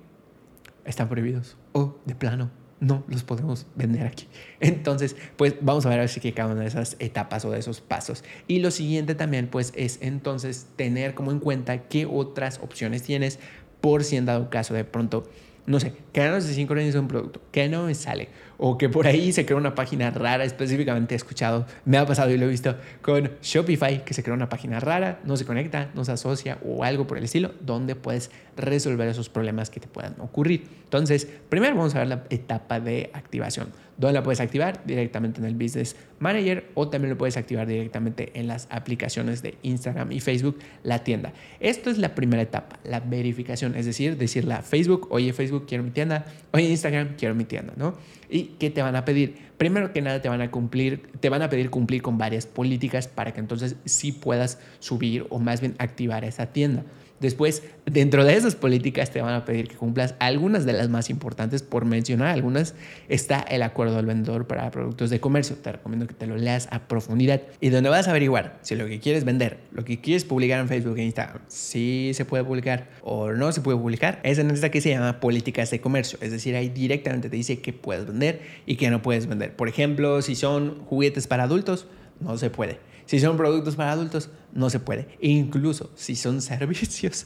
están prohibidos o de plano no los podemos vender aquí. Entonces, pues vamos a ver si que cada una de esas etapas o de esos pasos. Y lo siguiente también, pues es entonces tener como en cuenta qué otras opciones tienes por si en dado caso de pronto no sé, que no se sincroniza un producto, que no me sale, o que por ahí se crea una página rara, específicamente he escuchado, me ha pasado y lo he visto con Shopify, que se crea una página rara, no se conecta, no se asocia o algo por el estilo, donde puedes resolver esos problemas que te puedan ocurrir. Entonces, primero vamos a ver la etapa de activación. ¿Dónde la puedes activar? Directamente en el Business Manager o también lo puedes activar directamente en las aplicaciones de Instagram y Facebook, la tienda. Esto es la primera etapa, la verificación, es decir, decirle a Facebook, oye Facebook, quiero mi tienda, oye Instagram, quiero mi tienda, ¿no? ¿Y qué te van a pedir? Primero que nada te van a cumplir, te van a pedir cumplir con varias políticas para que entonces sí puedas subir o más bien activar esa tienda. Después, dentro de esas políticas te van a pedir que cumplas algunas de las más importantes, por mencionar algunas, está el acuerdo del vendedor para productos de comercio. Te recomiendo que te lo leas a profundidad y donde vas a averiguar si lo que quieres vender, lo que quieres publicar en Facebook e Instagram, si se puede publicar o no se puede publicar, es en esta que se llama políticas de comercio. Es decir, ahí directamente te dice qué puedes vender y qué no puedes vender. Por ejemplo, si son juguetes para adultos, no se puede. Si son productos para adultos, no se puede. incluso si son servicios,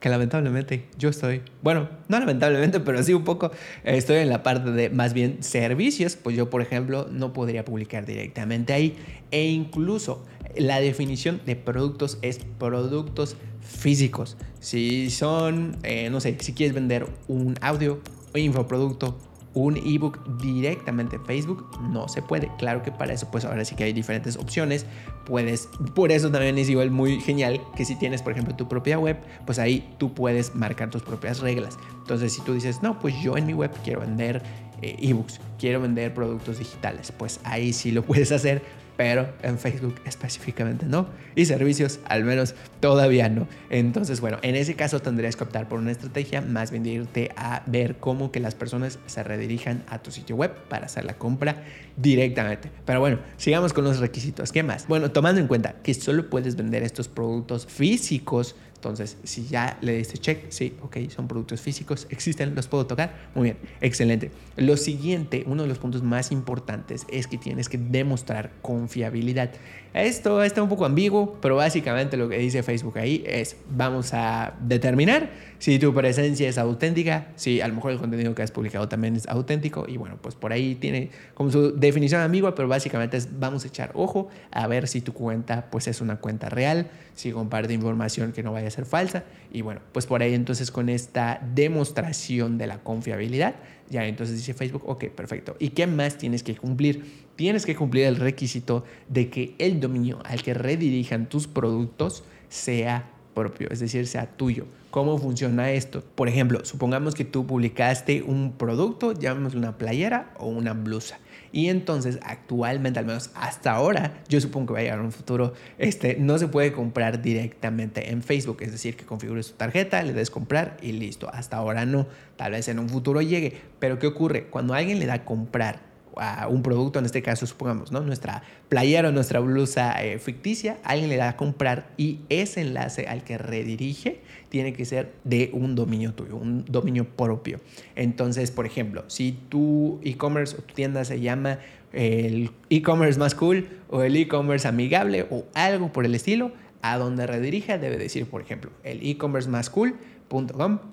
que lamentablemente yo estoy, bueno, no lamentablemente, pero sí un poco, estoy en la parte de más bien servicios, pues yo, por ejemplo, no podría publicar directamente ahí. E incluso la definición de productos es productos físicos. Si son, eh, no sé, si quieres vender un audio o infoproducto un ebook directamente en Facebook no se puede. Claro que para eso pues ahora sí que hay diferentes opciones. Puedes, por eso también es igual muy genial que si tienes por ejemplo tu propia web, pues ahí tú puedes marcar tus propias reglas. Entonces si tú dices, no, pues yo en mi web quiero vender eh, ebooks, quiero vender productos digitales, pues ahí sí lo puedes hacer pero en Facebook específicamente no. Y servicios, al menos todavía no. Entonces, bueno, en ese caso tendrías que optar por una estrategia más bien de irte a ver cómo que las personas se redirijan a tu sitio web para hacer la compra directamente. Pero bueno, sigamos con los requisitos. ¿Qué más? Bueno, tomando en cuenta que solo puedes vender estos productos físicos entonces, si ya le diste check, sí, ok, son productos físicos, existen, los puedo tocar. Muy bien, excelente. Lo siguiente, uno de los puntos más importantes es que tienes que demostrar confiabilidad. Esto está un poco ambiguo, pero básicamente lo que dice Facebook ahí es, vamos a determinar si tu presencia es auténtica, si a lo mejor el contenido que has publicado también es auténtico y bueno, pues por ahí tiene como su definición ambigua, pero básicamente es, vamos a echar ojo a ver si tu cuenta pues es una cuenta real, si comparte información que no vaya ser falsa y bueno, pues por ahí entonces con esta demostración de la confiabilidad, ya entonces dice Facebook, ok, perfecto. ¿Y qué más tienes que cumplir? tienes que cumplir el requisito de que el dominio al que redirijan tus productos sea propio, es decir, sea tuyo. ¿Cómo funciona esto? Por ejemplo, supongamos que tú publicaste un producto, llamémoslo una playera o una blusa. Y entonces, actualmente, al menos hasta ahora, yo supongo que va a llegar un futuro, este, no se puede comprar directamente en Facebook. Es decir, que configures tu tarjeta, le des comprar y listo. Hasta ahora no. Tal vez en un futuro llegue. Pero ¿qué ocurre? Cuando alguien le da comprar a un producto, en este caso supongamos, ¿no? Nuestra playera o nuestra blusa eh, ficticia, alguien le da a comprar y ese enlace al que redirige tiene que ser de un dominio tuyo, un dominio propio. Entonces, por ejemplo, si tu e-commerce o tu tienda se llama el e-commerce más cool o el e-commerce amigable o algo por el estilo, a donde redirija debe decir, por ejemplo, el e-commerce más cool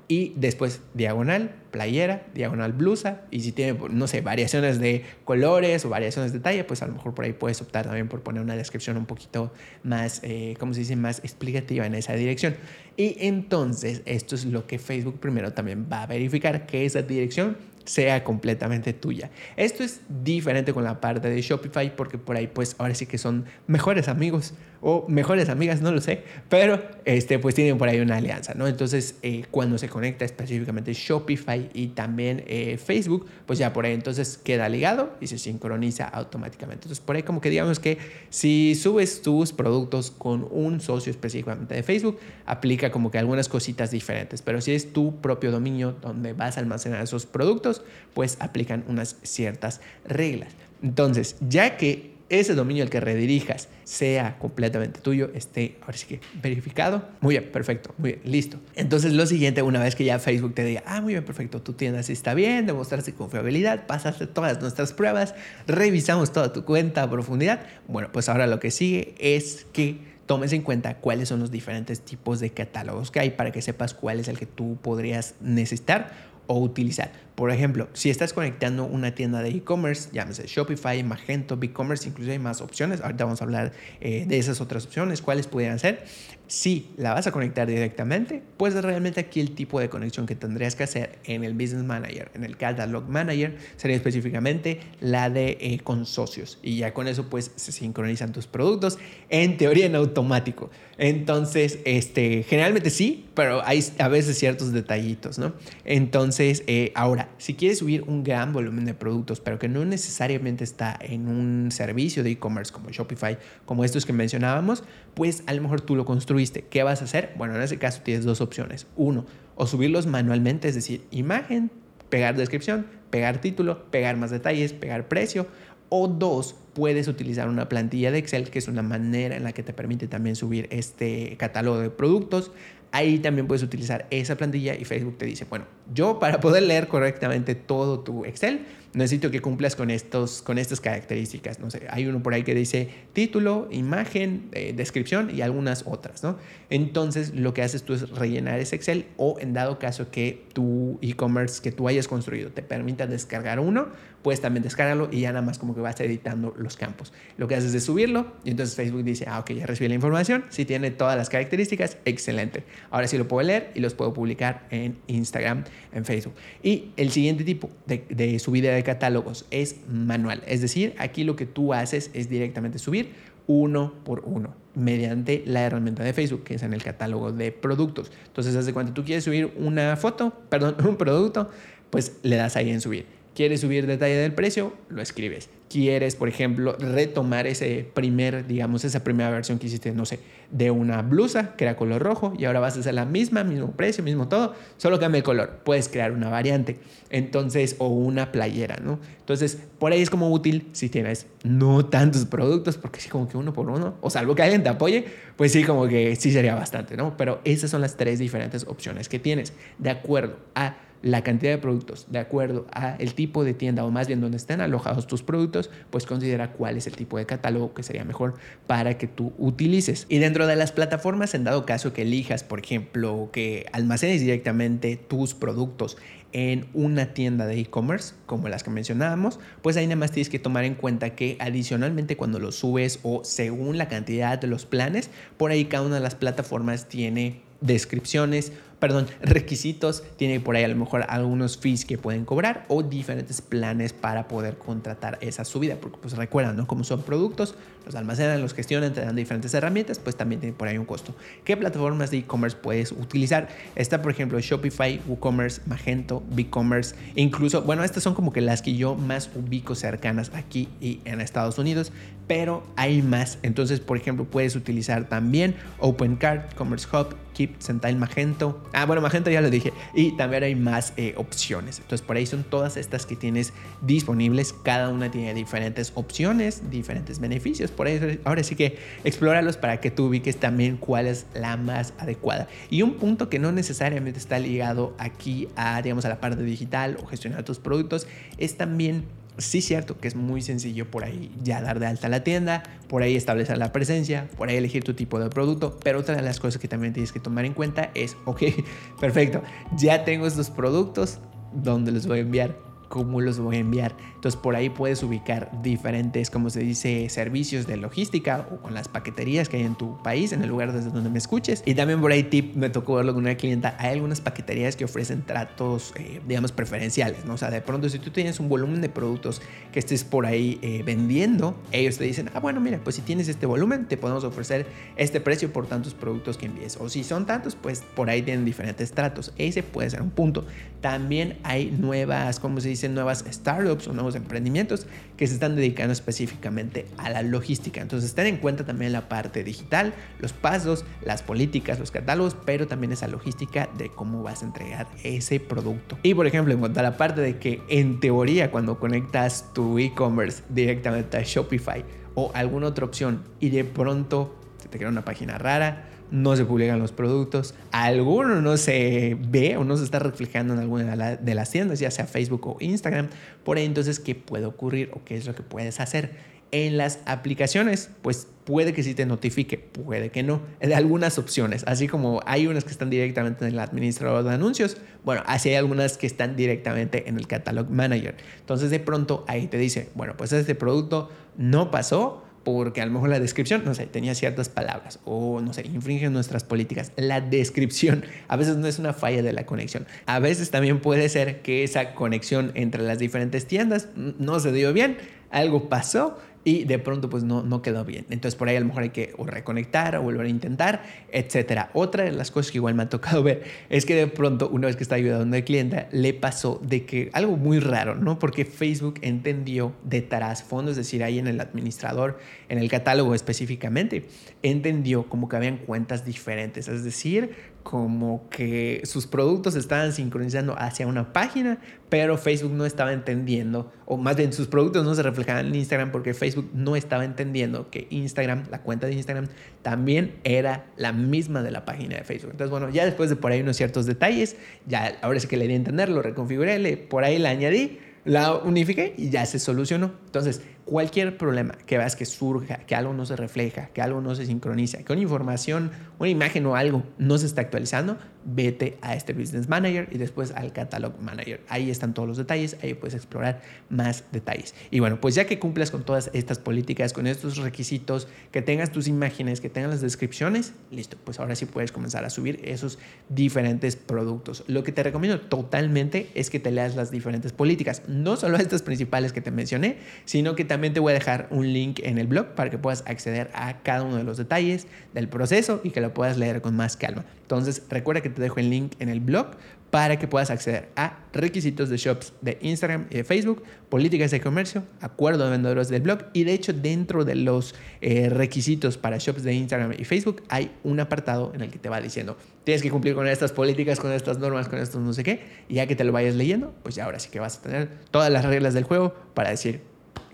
y después diagonal, playera, diagonal blusa y si tiene, no sé, variaciones de colores o variaciones de talla, pues a lo mejor por ahí puedes optar también por poner una descripción un poquito más, eh, ¿cómo se dice?, más explicativa en esa dirección. Y entonces esto es lo que Facebook primero también va a verificar, que esa dirección sea completamente tuya. Esto es diferente con la parte de Shopify porque por ahí pues ahora sí que son mejores amigos o mejores amigas, no lo sé, pero este pues tienen por ahí una alianza, ¿no? Entonces eh, cuando se conecta específicamente Shopify y también eh, Facebook, pues ya por ahí entonces queda ligado y se sincroniza automáticamente. Entonces por ahí como que digamos que si subes tus productos con un socio específicamente de Facebook, aplica como que algunas cositas diferentes, pero si es tu propio dominio donde vas a almacenar esos productos, pues aplican unas ciertas reglas. Entonces, ya que ese dominio al que redirijas sea completamente tuyo, esté ahora sí que verificado. Muy bien, perfecto, muy bien, listo. Entonces lo siguiente, una vez que ya Facebook te diga, ah, muy bien, perfecto, tu tienda sí está bien, demostraste confiabilidad, pasaste todas nuestras pruebas, revisamos toda tu cuenta a profundidad, bueno, pues ahora lo que sigue es que tomes en cuenta cuáles son los diferentes tipos de catálogos que hay para que sepas cuál es el que tú podrías necesitar o utilizar. Por ejemplo, si estás conectando una tienda de e-commerce, llámese Shopify, Magento, BigCommerce, incluso hay más opciones. Ahorita vamos a hablar eh, de esas otras opciones, cuáles pudieran ser. Si la vas a conectar directamente, pues realmente aquí el tipo de conexión que tendrías que hacer en el Business Manager, en el Catalog Manager, sería específicamente la de eh, con socios. Y ya con eso pues se sincronizan tus productos, en teoría en automático. Entonces, este, generalmente sí, pero hay a veces ciertos detallitos, ¿no? Entonces, eh, ahora, si quieres subir un gran volumen de productos, pero que no necesariamente está en un servicio de e-commerce como Shopify, como estos que mencionábamos, pues a lo mejor tú lo construiste. ¿Qué vas a hacer? Bueno, en ese caso tienes dos opciones. Uno, o subirlos manualmente, es decir, imagen, pegar descripción, pegar título, pegar más detalles, pegar precio. O dos, puedes utilizar una plantilla de Excel, que es una manera en la que te permite también subir este catálogo de productos. Ahí también puedes utilizar esa plantilla y Facebook te dice, bueno, yo para poder leer correctamente todo tu Excel, necesito que cumplas con, estos, con estas características. No sé, hay uno por ahí que dice título, imagen, eh, descripción y algunas otras, ¿no? Entonces, lo que haces tú es rellenar ese Excel o en dado caso que tu e-commerce que tú hayas construido te permita descargar uno, puedes también descargarlo y ya nada más como que vas editando los campos. Lo que haces es subirlo y entonces Facebook dice, ah, ok, ya recibí la información, si tiene todas las características, excelente. Ahora sí lo puedo leer y los puedo publicar en Instagram, en Facebook. Y el siguiente tipo de, subida de catálogos es manual. Es decir, aquí lo que tú haces es directamente subir uno por uno mediante la herramienta de Facebook, que es en el catálogo de productos. Entonces, hace cuando tú quieres subir una foto, perdón, un producto, pues le das ahí en subir. ¿Quieres subir detalle del precio? Lo escribes quieres, por ejemplo, retomar ese primer, digamos, esa primera versión que hiciste, no sé, de una blusa que era color rojo y ahora vas a hacer la misma, mismo precio, mismo todo, solo cambia el color. Puedes crear una variante, entonces, o una playera, ¿no? Entonces, por ahí es como útil si tienes no tantos productos, porque sí, como que uno por uno, o salvo que alguien te apoye, pues sí, como que sí sería bastante, ¿no? Pero esas son las tres diferentes opciones que tienes, de acuerdo a la cantidad de productos de acuerdo a el tipo de tienda o más bien donde estén alojados tus productos, pues considera cuál es el tipo de catálogo que sería mejor para que tú utilices. Y dentro de las plataformas, en dado caso que elijas, por ejemplo, que almacenes directamente tus productos en una tienda de e-commerce, como las que mencionábamos, pues ahí nada más tienes que tomar en cuenta que adicionalmente cuando lo subes o según la cantidad de los planes, por ahí cada una de las plataformas tiene descripciones, perdón, requisitos, tiene por ahí a lo mejor algunos fees que pueden cobrar o diferentes planes para poder contratar esa subida, porque pues recuerdan, ¿no? Como son productos, los almacenan, los gestionan, te dan diferentes herramientas, pues también tiene por ahí un costo. ¿Qué plataformas de e-commerce puedes utilizar? Está, por ejemplo, Shopify, WooCommerce, Magento, BigCommerce, e incluso, bueno, estas son como que las que yo más ubico cercanas aquí y en Estados Unidos, pero hay más. Entonces, por ejemplo, puedes utilizar también OpenCart, Commerce Hub, Keep, Sentai, Magento, Ah, bueno, Magento ya lo dije. Y también hay más eh, opciones. Entonces, por ahí son todas estas que tienes disponibles. Cada una tiene diferentes opciones, diferentes beneficios. Por ahí, ahora sí que explóralos para que tú ubiques también cuál es la más adecuada. Y un punto que no necesariamente está ligado aquí a, digamos, a la parte digital o gestionar tus productos es también sí cierto que es muy sencillo por ahí ya dar de alta la tienda, por ahí establecer la presencia, por ahí elegir tu tipo de producto, pero otra de las cosas que también tienes que tomar en cuenta es, ok, perfecto, ya tengo estos productos, ¿dónde los voy a enviar? cómo los voy a enviar. Entonces por ahí puedes ubicar diferentes, como se dice, servicios de logística o con las paqueterías que hay en tu país, en el lugar desde donde me escuches. Y también por ahí tip, me tocó verlo con una clienta, hay algunas paqueterías que ofrecen tratos, eh, digamos, preferenciales, ¿no? O sea, de pronto si tú tienes un volumen de productos que estés por ahí eh, vendiendo, ellos te dicen, ah, bueno, mira, pues si tienes este volumen, te podemos ofrecer este precio por tantos productos que envíes. O si son tantos, pues por ahí tienen diferentes tratos. Ese puede ser un punto. También hay nuevas, ¿cómo se dice? nuevas startups o nuevos emprendimientos que se están dedicando específicamente a la logística. Entonces, ten en cuenta también la parte digital, los pasos, las políticas, los catálogos, pero también esa logística de cómo vas a entregar ese producto. Y por ejemplo, en cuanto a la parte de que en teoría cuando conectas tu e-commerce directamente a Shopify o alguna otra opción y de pronto se te crea una página rara, no se publican los productos, alguno no se ve o no se está reflejando en alguna de las tiendas, ya sea Facebook o Instagram. Por ahí entonces, ¿qué puede ocurrir o qué es lo que puedes hacer? En las aplicaciones, pues puede que sí te notifique, puede que no, de algunas opciones, así como hay unas que están directamente en el administrador de anuncios, bueno, así hay algunas que están directamente en el Catalog Manager. Entonces de pronto ahí te dice, bueno, pues este producto no pasó porque a lo mejor la descripción, no sé, tenía ciertas palabras o no sé, infringen nuestras políticas. La descripción a veces no es una falla de la conexión. A veces también puede ser que esa conexión entre las diferentes tiendas no se dio bien, algo pasó y de pronto pues no, no quedó bien. Entonces por ahí a lo mejor hay que reconectar o volver a intentar, etcétera. Otra de las cosas que igual me ha tocado ver es que de pronto una vez que está ayudando al cliente le pasó de que algo muy raro, ¿no? Porque Facebook entendió de fondo, es decir, ahí en el administrador, en el catálogo específicamente, entendió como que habían cuentas diferentes, es decir, como que sus productos estaban sincronizando hacia una página, pero Facebook no estaba entendiendo, o más bien sus productos no se reflejaban en Instagram porque Facebook no estaba entendiendo que Instagram, la cuenta de Instagram, también era la misma de la página de Facebook. Entonces, bueno, ya después de por ahí unos ciertos detalles, ya ahora sí que le di a entender, lo reconfiguré, por ahí la añadí, la unifiqué y ya se solucionó. Entonces, cualquier problema que veas que surja, que algo no se refleja, que algo no se sincroniza, que una información, una imagen o algo no se está actualizando, vete a este Business Manager y después al Catalog Manager. Ahí están todos los detalles, ahí puedes explorar más detalles. Y bueno, pues ya que cumplas con todas estas políticas, con estos requisitos, que tengas tus imágenes, que tengas las descripciones, listo, pues ahora sí puedes comenzar a subir esos diferentes productos. Lo que te recomiendo totalmente es que te leas las diferentes políticas, no solo estas principales que te mencioné, sino que también te voy a dejar un link en el blog para que puedas acceder a cada uno de los detalles del proceso y que lo puedas leer con más calma. Entonces, recuerda que te dejo el link en el blog para que puedas acceder a requisitos de shops de Instagram y de Facebook, políticas de comercio, acuerdo de vendedores del blog y de hecho dentro de los eh, requisitos para shops de Instagram y Facebook hay un apartado en el que te va diciendo tienes que cumplir con estas políticas, con estas normas, con estos no sé qué y ya que te lo vayas leyendo, pues ya ahora sí que vas a tener todas las reglas del juego para decir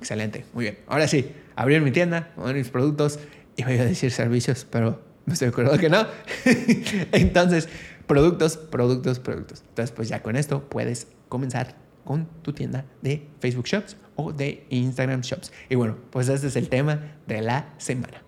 excelente, muy bien, ahora sí, abrir mi tienda, poner mis productos y voy a decir servicios, pero me estoy acuerdo que no. Entonces, productos, productos, productos. Entonces, pues ya con esto puedes comenzar con tu tienda de Facebook Shops o de Instagram Shops. Y bueno, pues este es el tema de la semana.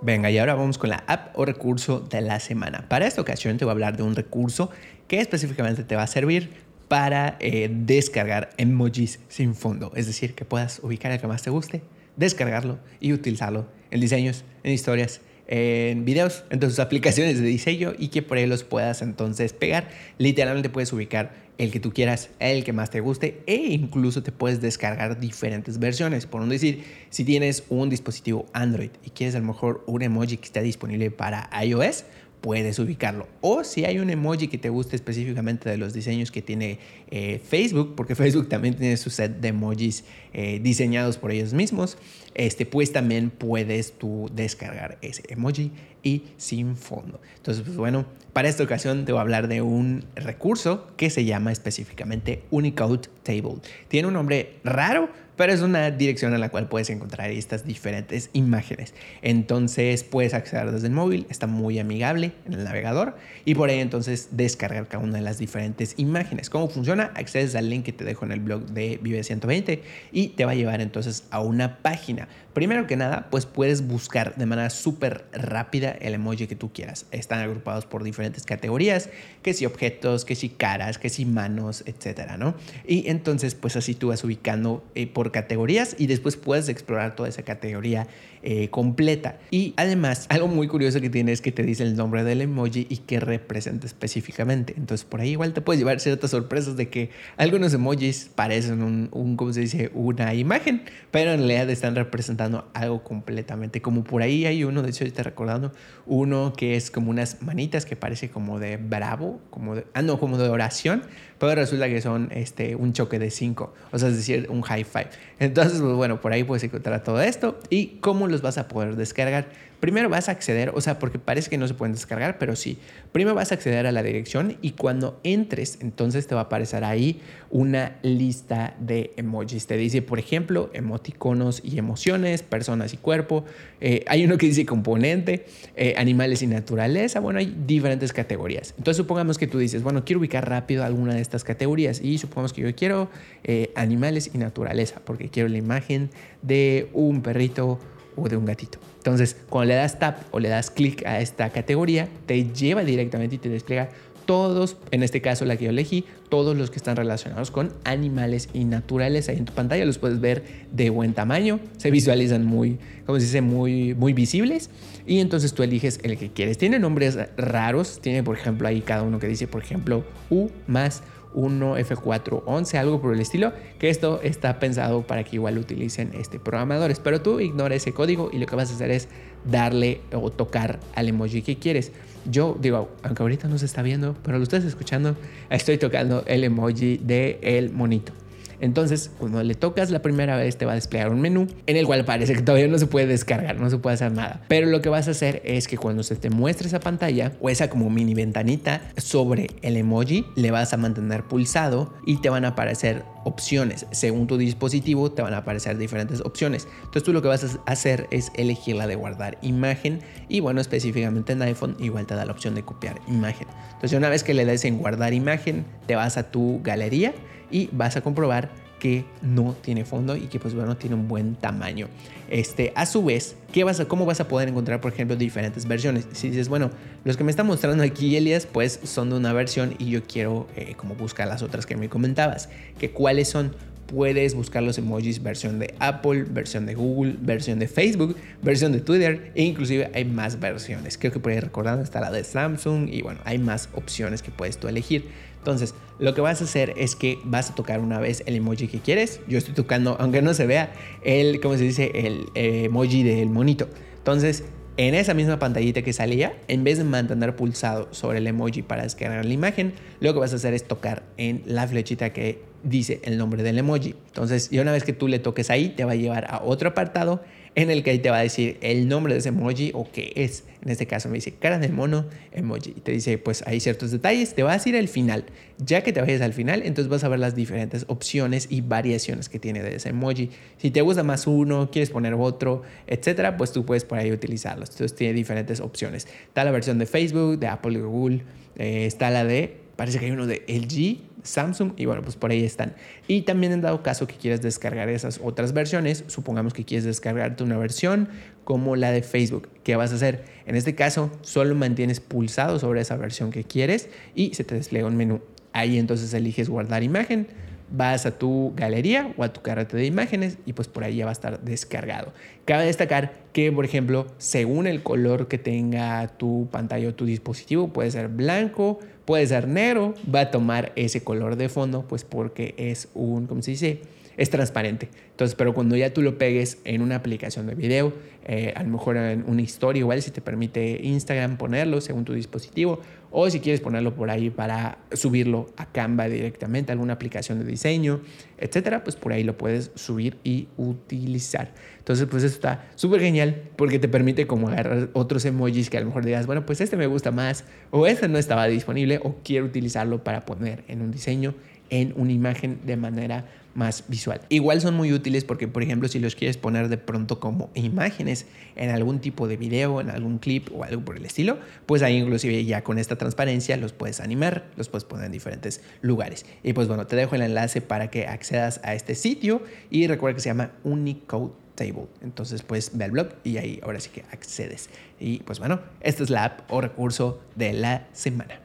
Venga, y ahora vamos con la app o recurso de la semana. Para esta ocasión te voy a hablar de un recurso que específicamente te va a servir para eh, descargar emojis sin fondo. Es decir, que puedas ubicar el que más te guste, descargarlo y utilizarlo en diseños, en historias, en videos, en tus aplicaciones de diseño y que por ahí los puedas entonces pegar. Literalmente puedes ubicar el que tú quieras, el que más te guste e incluso te puedes descargar diferentes versiones. Por un decir, si tienes un dispositivo Android y quieres a lo mejor un emoji que está disponible para iOS, puedes ubicarlo. O si hay un emoji que te guste específicamente de los diseños que tiene eh, Facebook, porque Facebook también tiene su set de emojis eh, diseñados por ellos mismos, este, pues también puedes tú descargar ese emoji y sin fondo. Entonces, pues bueno, para esta ocasión te voy a hablar de un recurso que se llama específicamente Unicode Table. Tiene un nombre raro, pero es una dirección en la cual puedes encontrar estas diferentes imágenes. Entonces puedes acceder desde el móvil, está muy amigable en el navegador y por ahí entonces descargar cada una de las diferentes imágenes. ¿Cómo funciona? Accedes al link que te dejo en el blog de Vive 120 y te va a llevar entonces a una página. Primero que nada, pues puedes buscar de manera súper rápida el emoji que tú quieras. Están agrupados por diferentes categorías, que si objetos, que si caras, que si manos, etcétera, ¿no? Y entonces pues así tú vas ubicando eh, por categorías y después puedes explorar toda esa categoría eh, completa. Y además, algo muy curioso que tiene es que te dice el nombre del emoji y qué representa específicamente. Entonces, por ahí igual te puedes llevar ciertas sorpresas de que algunos emojis parecen un, un ¿cómo se dice? Una imagen, pero en realidad están representando algo completamente. Como por ahí hay uno, de hecho, estoy recordando, uno que es como unas manitas que parece como de bravo, como de, ah, no, como de oración, pero resulta que son este, un choque de cinco, o sea, es decir, un high five. Entonces, pues bueno, por ahí puedes encontrar todo esto y cómo los vas a poder descargar. Primero vas a acceder, o sea, porque parece que no se pueden descargar, pero sí. Primero vas a acceder a la dirección y cuando entres, entonces te va a aparecer ahí una lista de emojis. Te dice, por ejemplo, emoticonos y emociones, personas y cuerpo. Eh, hay uno que dice componente, eh, animales y naturaleza. Bueno, hay diferentes categorías. Entonces, supongamos que tú dices, bueno, quiero ubicar rápido alguna de estas categorías y supongamos que yo quiero eh, animales y naturaleza, porque quiero la imagen de un perrito o de un gatito. Entonces, cuando le das tap o le das clic a esta categoría, te lleva directamente y te despliega todos, en este caso la que yo elegí, todos los que están relacionados con animales y naturales. Ahí en tu pantalla los puedes ver de buen tamaño, se visualizan muy, como se dice, muy, muy visibles. Y entonces tú eliges el que quieres. Tiene nombres raros, tiene por ejemplo ahí cada uno que dice, por ejemplo, U más 1 F411, algo por el estilo, que esto está pensado para que igual utilicen este programadores, pero tú ignora ese código y lo que vas a hacer es darle o tocar al emoji que quieres. Yo digo, aunque ahorita no se está viendo, pero lo estás escuchando, estoy tocando el emoji de el monito. Entonces, cuando le tocas la primera vez, te va a desplegar un menú en el cual parece que todavía no se puede descargar, no se puede hacer nada. Pero lo que vas a hacer es que cuando se te muestre esa pantalla o esa como mini ventanita sobre el emoji, le vas a mantener pulsado y te van a aparecer opciones. Según tu dispositivo, te van a aparecer diferentes opciones. Entonces, tú lo que vas a hacer es elegir la de guardar imagen y, bueno, específicamente en iPhone, igual te da la opción de copiar imagen. Entonces, una vez que le des en guardar imagen, te vas a tu galería y vas a comprobar que no tiene fondo y que pues bueno tiene un buen tamaño. Este, a su vez, ¿qué vas a, ¿cómo vas a poder encontrar por ejemplo diferentes versiones? Si dices, bueno, los que me están mostrando aquí Elias pues son de una versión y yo quiero eh, como buscar las otras que me comentabas, que cuáles son puedes buscar los emojis versión de Apple, versión de Google, versión de Facebook, versión de Twitter e inclusive hay más versiones. Creo que por ahí recordando está la de Samsung y bueno, hay más opciones que puedes tú elegir. Entonces, lo que vas a hacer es que vas a tocar una vez el emoji que quieres. Yo estoy tocando, aunque no se vea, el, ¿cómo se dice? El eh, emoji del monito. Entonces, en esa misma pantallita que salía, en vez de mantener pulsado sobre el emoji para descargar la imagen, lo que vas a hacer es tocar en la flechita que dice el nombre del emoji. Entonces, y una vez que tú le toques ahí, te va a llevar a otro apartado en el que ahí te va a decir el nombre de ese emoji o qué es. En este caso me dice cara de mono, emoji. Y te dice, pues hay ciertos detalles, te vas a ir al final. Ya que te vayas al final, entonces vas a ver las diferentes opciones y variaciones que tiene de ese emoji. Si te gusta más uno, quieres poner otro, etcétera, pues tú puedes por ahí utilizarlos. Entonces tiene diferentes opciones. Está la versión de Facebook, de Apple y Google, eh, está la de Parece que hay uno de LG, Samsung y bueno, pues por ahí están. Y también en dado caso que quieras descargar esas otras versiones, supongamos que quieres descargarte una versión como la de Facebook. ¿Qué vas a hacer? En este caso, solo mantienes pulsado sobre esa versión que quieres y se te despliega un menú. Ahí entonces eliges guardar imagen vas a tu galería o a tu carrete de imágenes y pues por ahí ya va a estar descargado. Cabe destacar que, por ejemplo, según el color que tenga tu pantalla o tu dispositivo, puede ser blanco, puede ser negro, va a tomar ese color de fondo, pues porque es un, ¿cómo se dice? es transparente. Entonces, pero cuando ya tú lo pegues en una aplicación de video, eh, a lo mejor en una historia, igual si te permite Instagram ponerlo según tu dispositivo, o si quieres ponerlo por ahí para subirlo a Canva directamente, alguna aplicación de diseño, etcétera, pues por ahí lo puedes subir y utilizar. Entonces, pues eso está súper genial porque te permite como agarrar otros emojis que a lo mejor digas, bueno, pues este me gusta más, o este no estaba disponible, o quiero utilizarlo para poner en un diseño, en una imagen de manera más visual. Igual son muy útiles porque, por ejemplo, si los quieres poner de pronto como imágenes en algún tipo de video, en algún clip o algo por el estilo, pues ahí inclusive ya con esta transparencia los puedes animar, los puedes poner en diferentes lugares. Y pues bueno, te dejo el enlace para que accedas a este sitio y recuerda que se llama Unicode Table. Entonces, pues ve al blog y ahí ahora sí que accedes. Y pues bueno, esta es la app o recurso de la semana.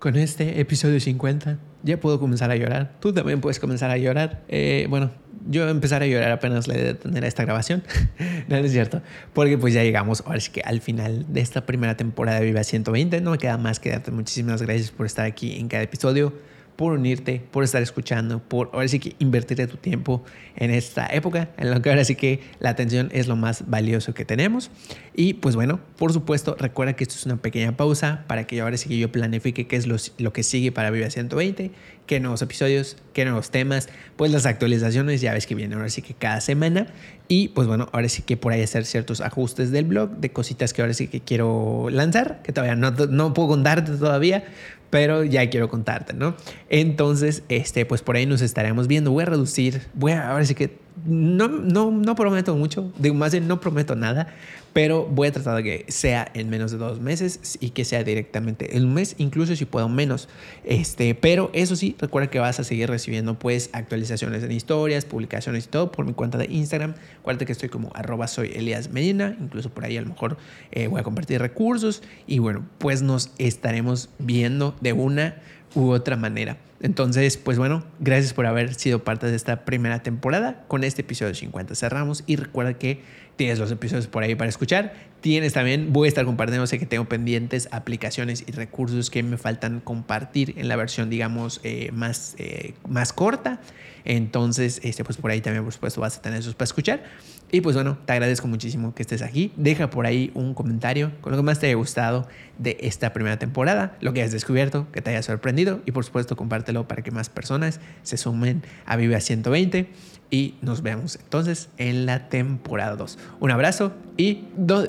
Con este episodio 50 ya puedo comenzar a llorar. Tú también puedes comenzar a llorar. Eh, bueno, yo empezar a llorar apenas le de tener esta grabación. no, es cierto. Porque pues ya llegamos ahora sí que al final de esta primera temporada de Viva 120. No me queda más que darte muchísimas gracias por estar aquí en cada episodio por unirte, por estar escuchando, por ahora sí que invertir tu tiempo en esta época, en lo que ahora sí que la atención es lo más valioso que tenemos. Y pues bueno, por supuesto, recuerda que esto es una pequeña pausa para que ahora sí que yo planifique qué es lo, lo que sigue para Viva 120, qué nuevos episodios, qué nuevos temas, pues las actualizaciones ya ves que vienen ahora sí que cada semana. Y pues bueno, ahora sí que por ahí hacer ciertos ajustes del blog, de cositas que ahora sí que quiero lanzar, que todavía no, no puedo contarte todavía, pero ya quiero contarte, ¿no? Entonces, este, pues por ahí nos estaremos viendo. Voy a reducir, voy a, ahora sí que no, no, no prometo mucho, digo, más bien no prometo nada, pero voy a tratar de que sea en menos de dos meses y que sea directamente en un mes, incluso si puedo menos. Este, pero eso sí, recuerda que vas a seguir recibiendo pues actualizaciones en historias, publicaciones y todo por mi cuenta de Instagram. Acuérdate que estoy como arroba soy Medina, incluso por ahí a lo mejor eh, voy a compartir recursos y bueno, pues nos estaremos viendo de una u otra manera. Entonces, pues bueno, gracias por haber sido parte de esta primera temporada. Con este episodio 50 cerramos y recuerda que tienes los episodios por ahí para escuchar. Tienes también, voy a estar compartiendo, sé que tengo pendientes aplicaciones y recursos que me faltan compartir en la versión, digamos, eh, más, eh, más corta. Entonces, este, pues por ahí también, por supuesto, vas a tener esos para escuchar. Y pues bueno, te agradezco muchísimo que estés aquí. Deja por ahí un comentario con lo que más te haya gustado de esta primera temporada, lo que hayas descubierto, que te haya sorprendido y por supuesto compártelo para que más personas se sumen a Vive a 120 y nos vemos entonces en la temporada 2. Un abrazo y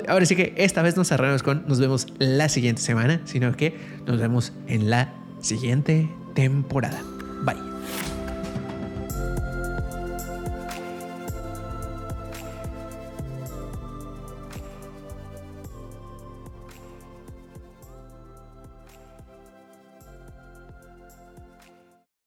ahora sí que esta vez nos cerramos con nos vemos la siguiente semana, sino que nos vemos en la siguiente temporada.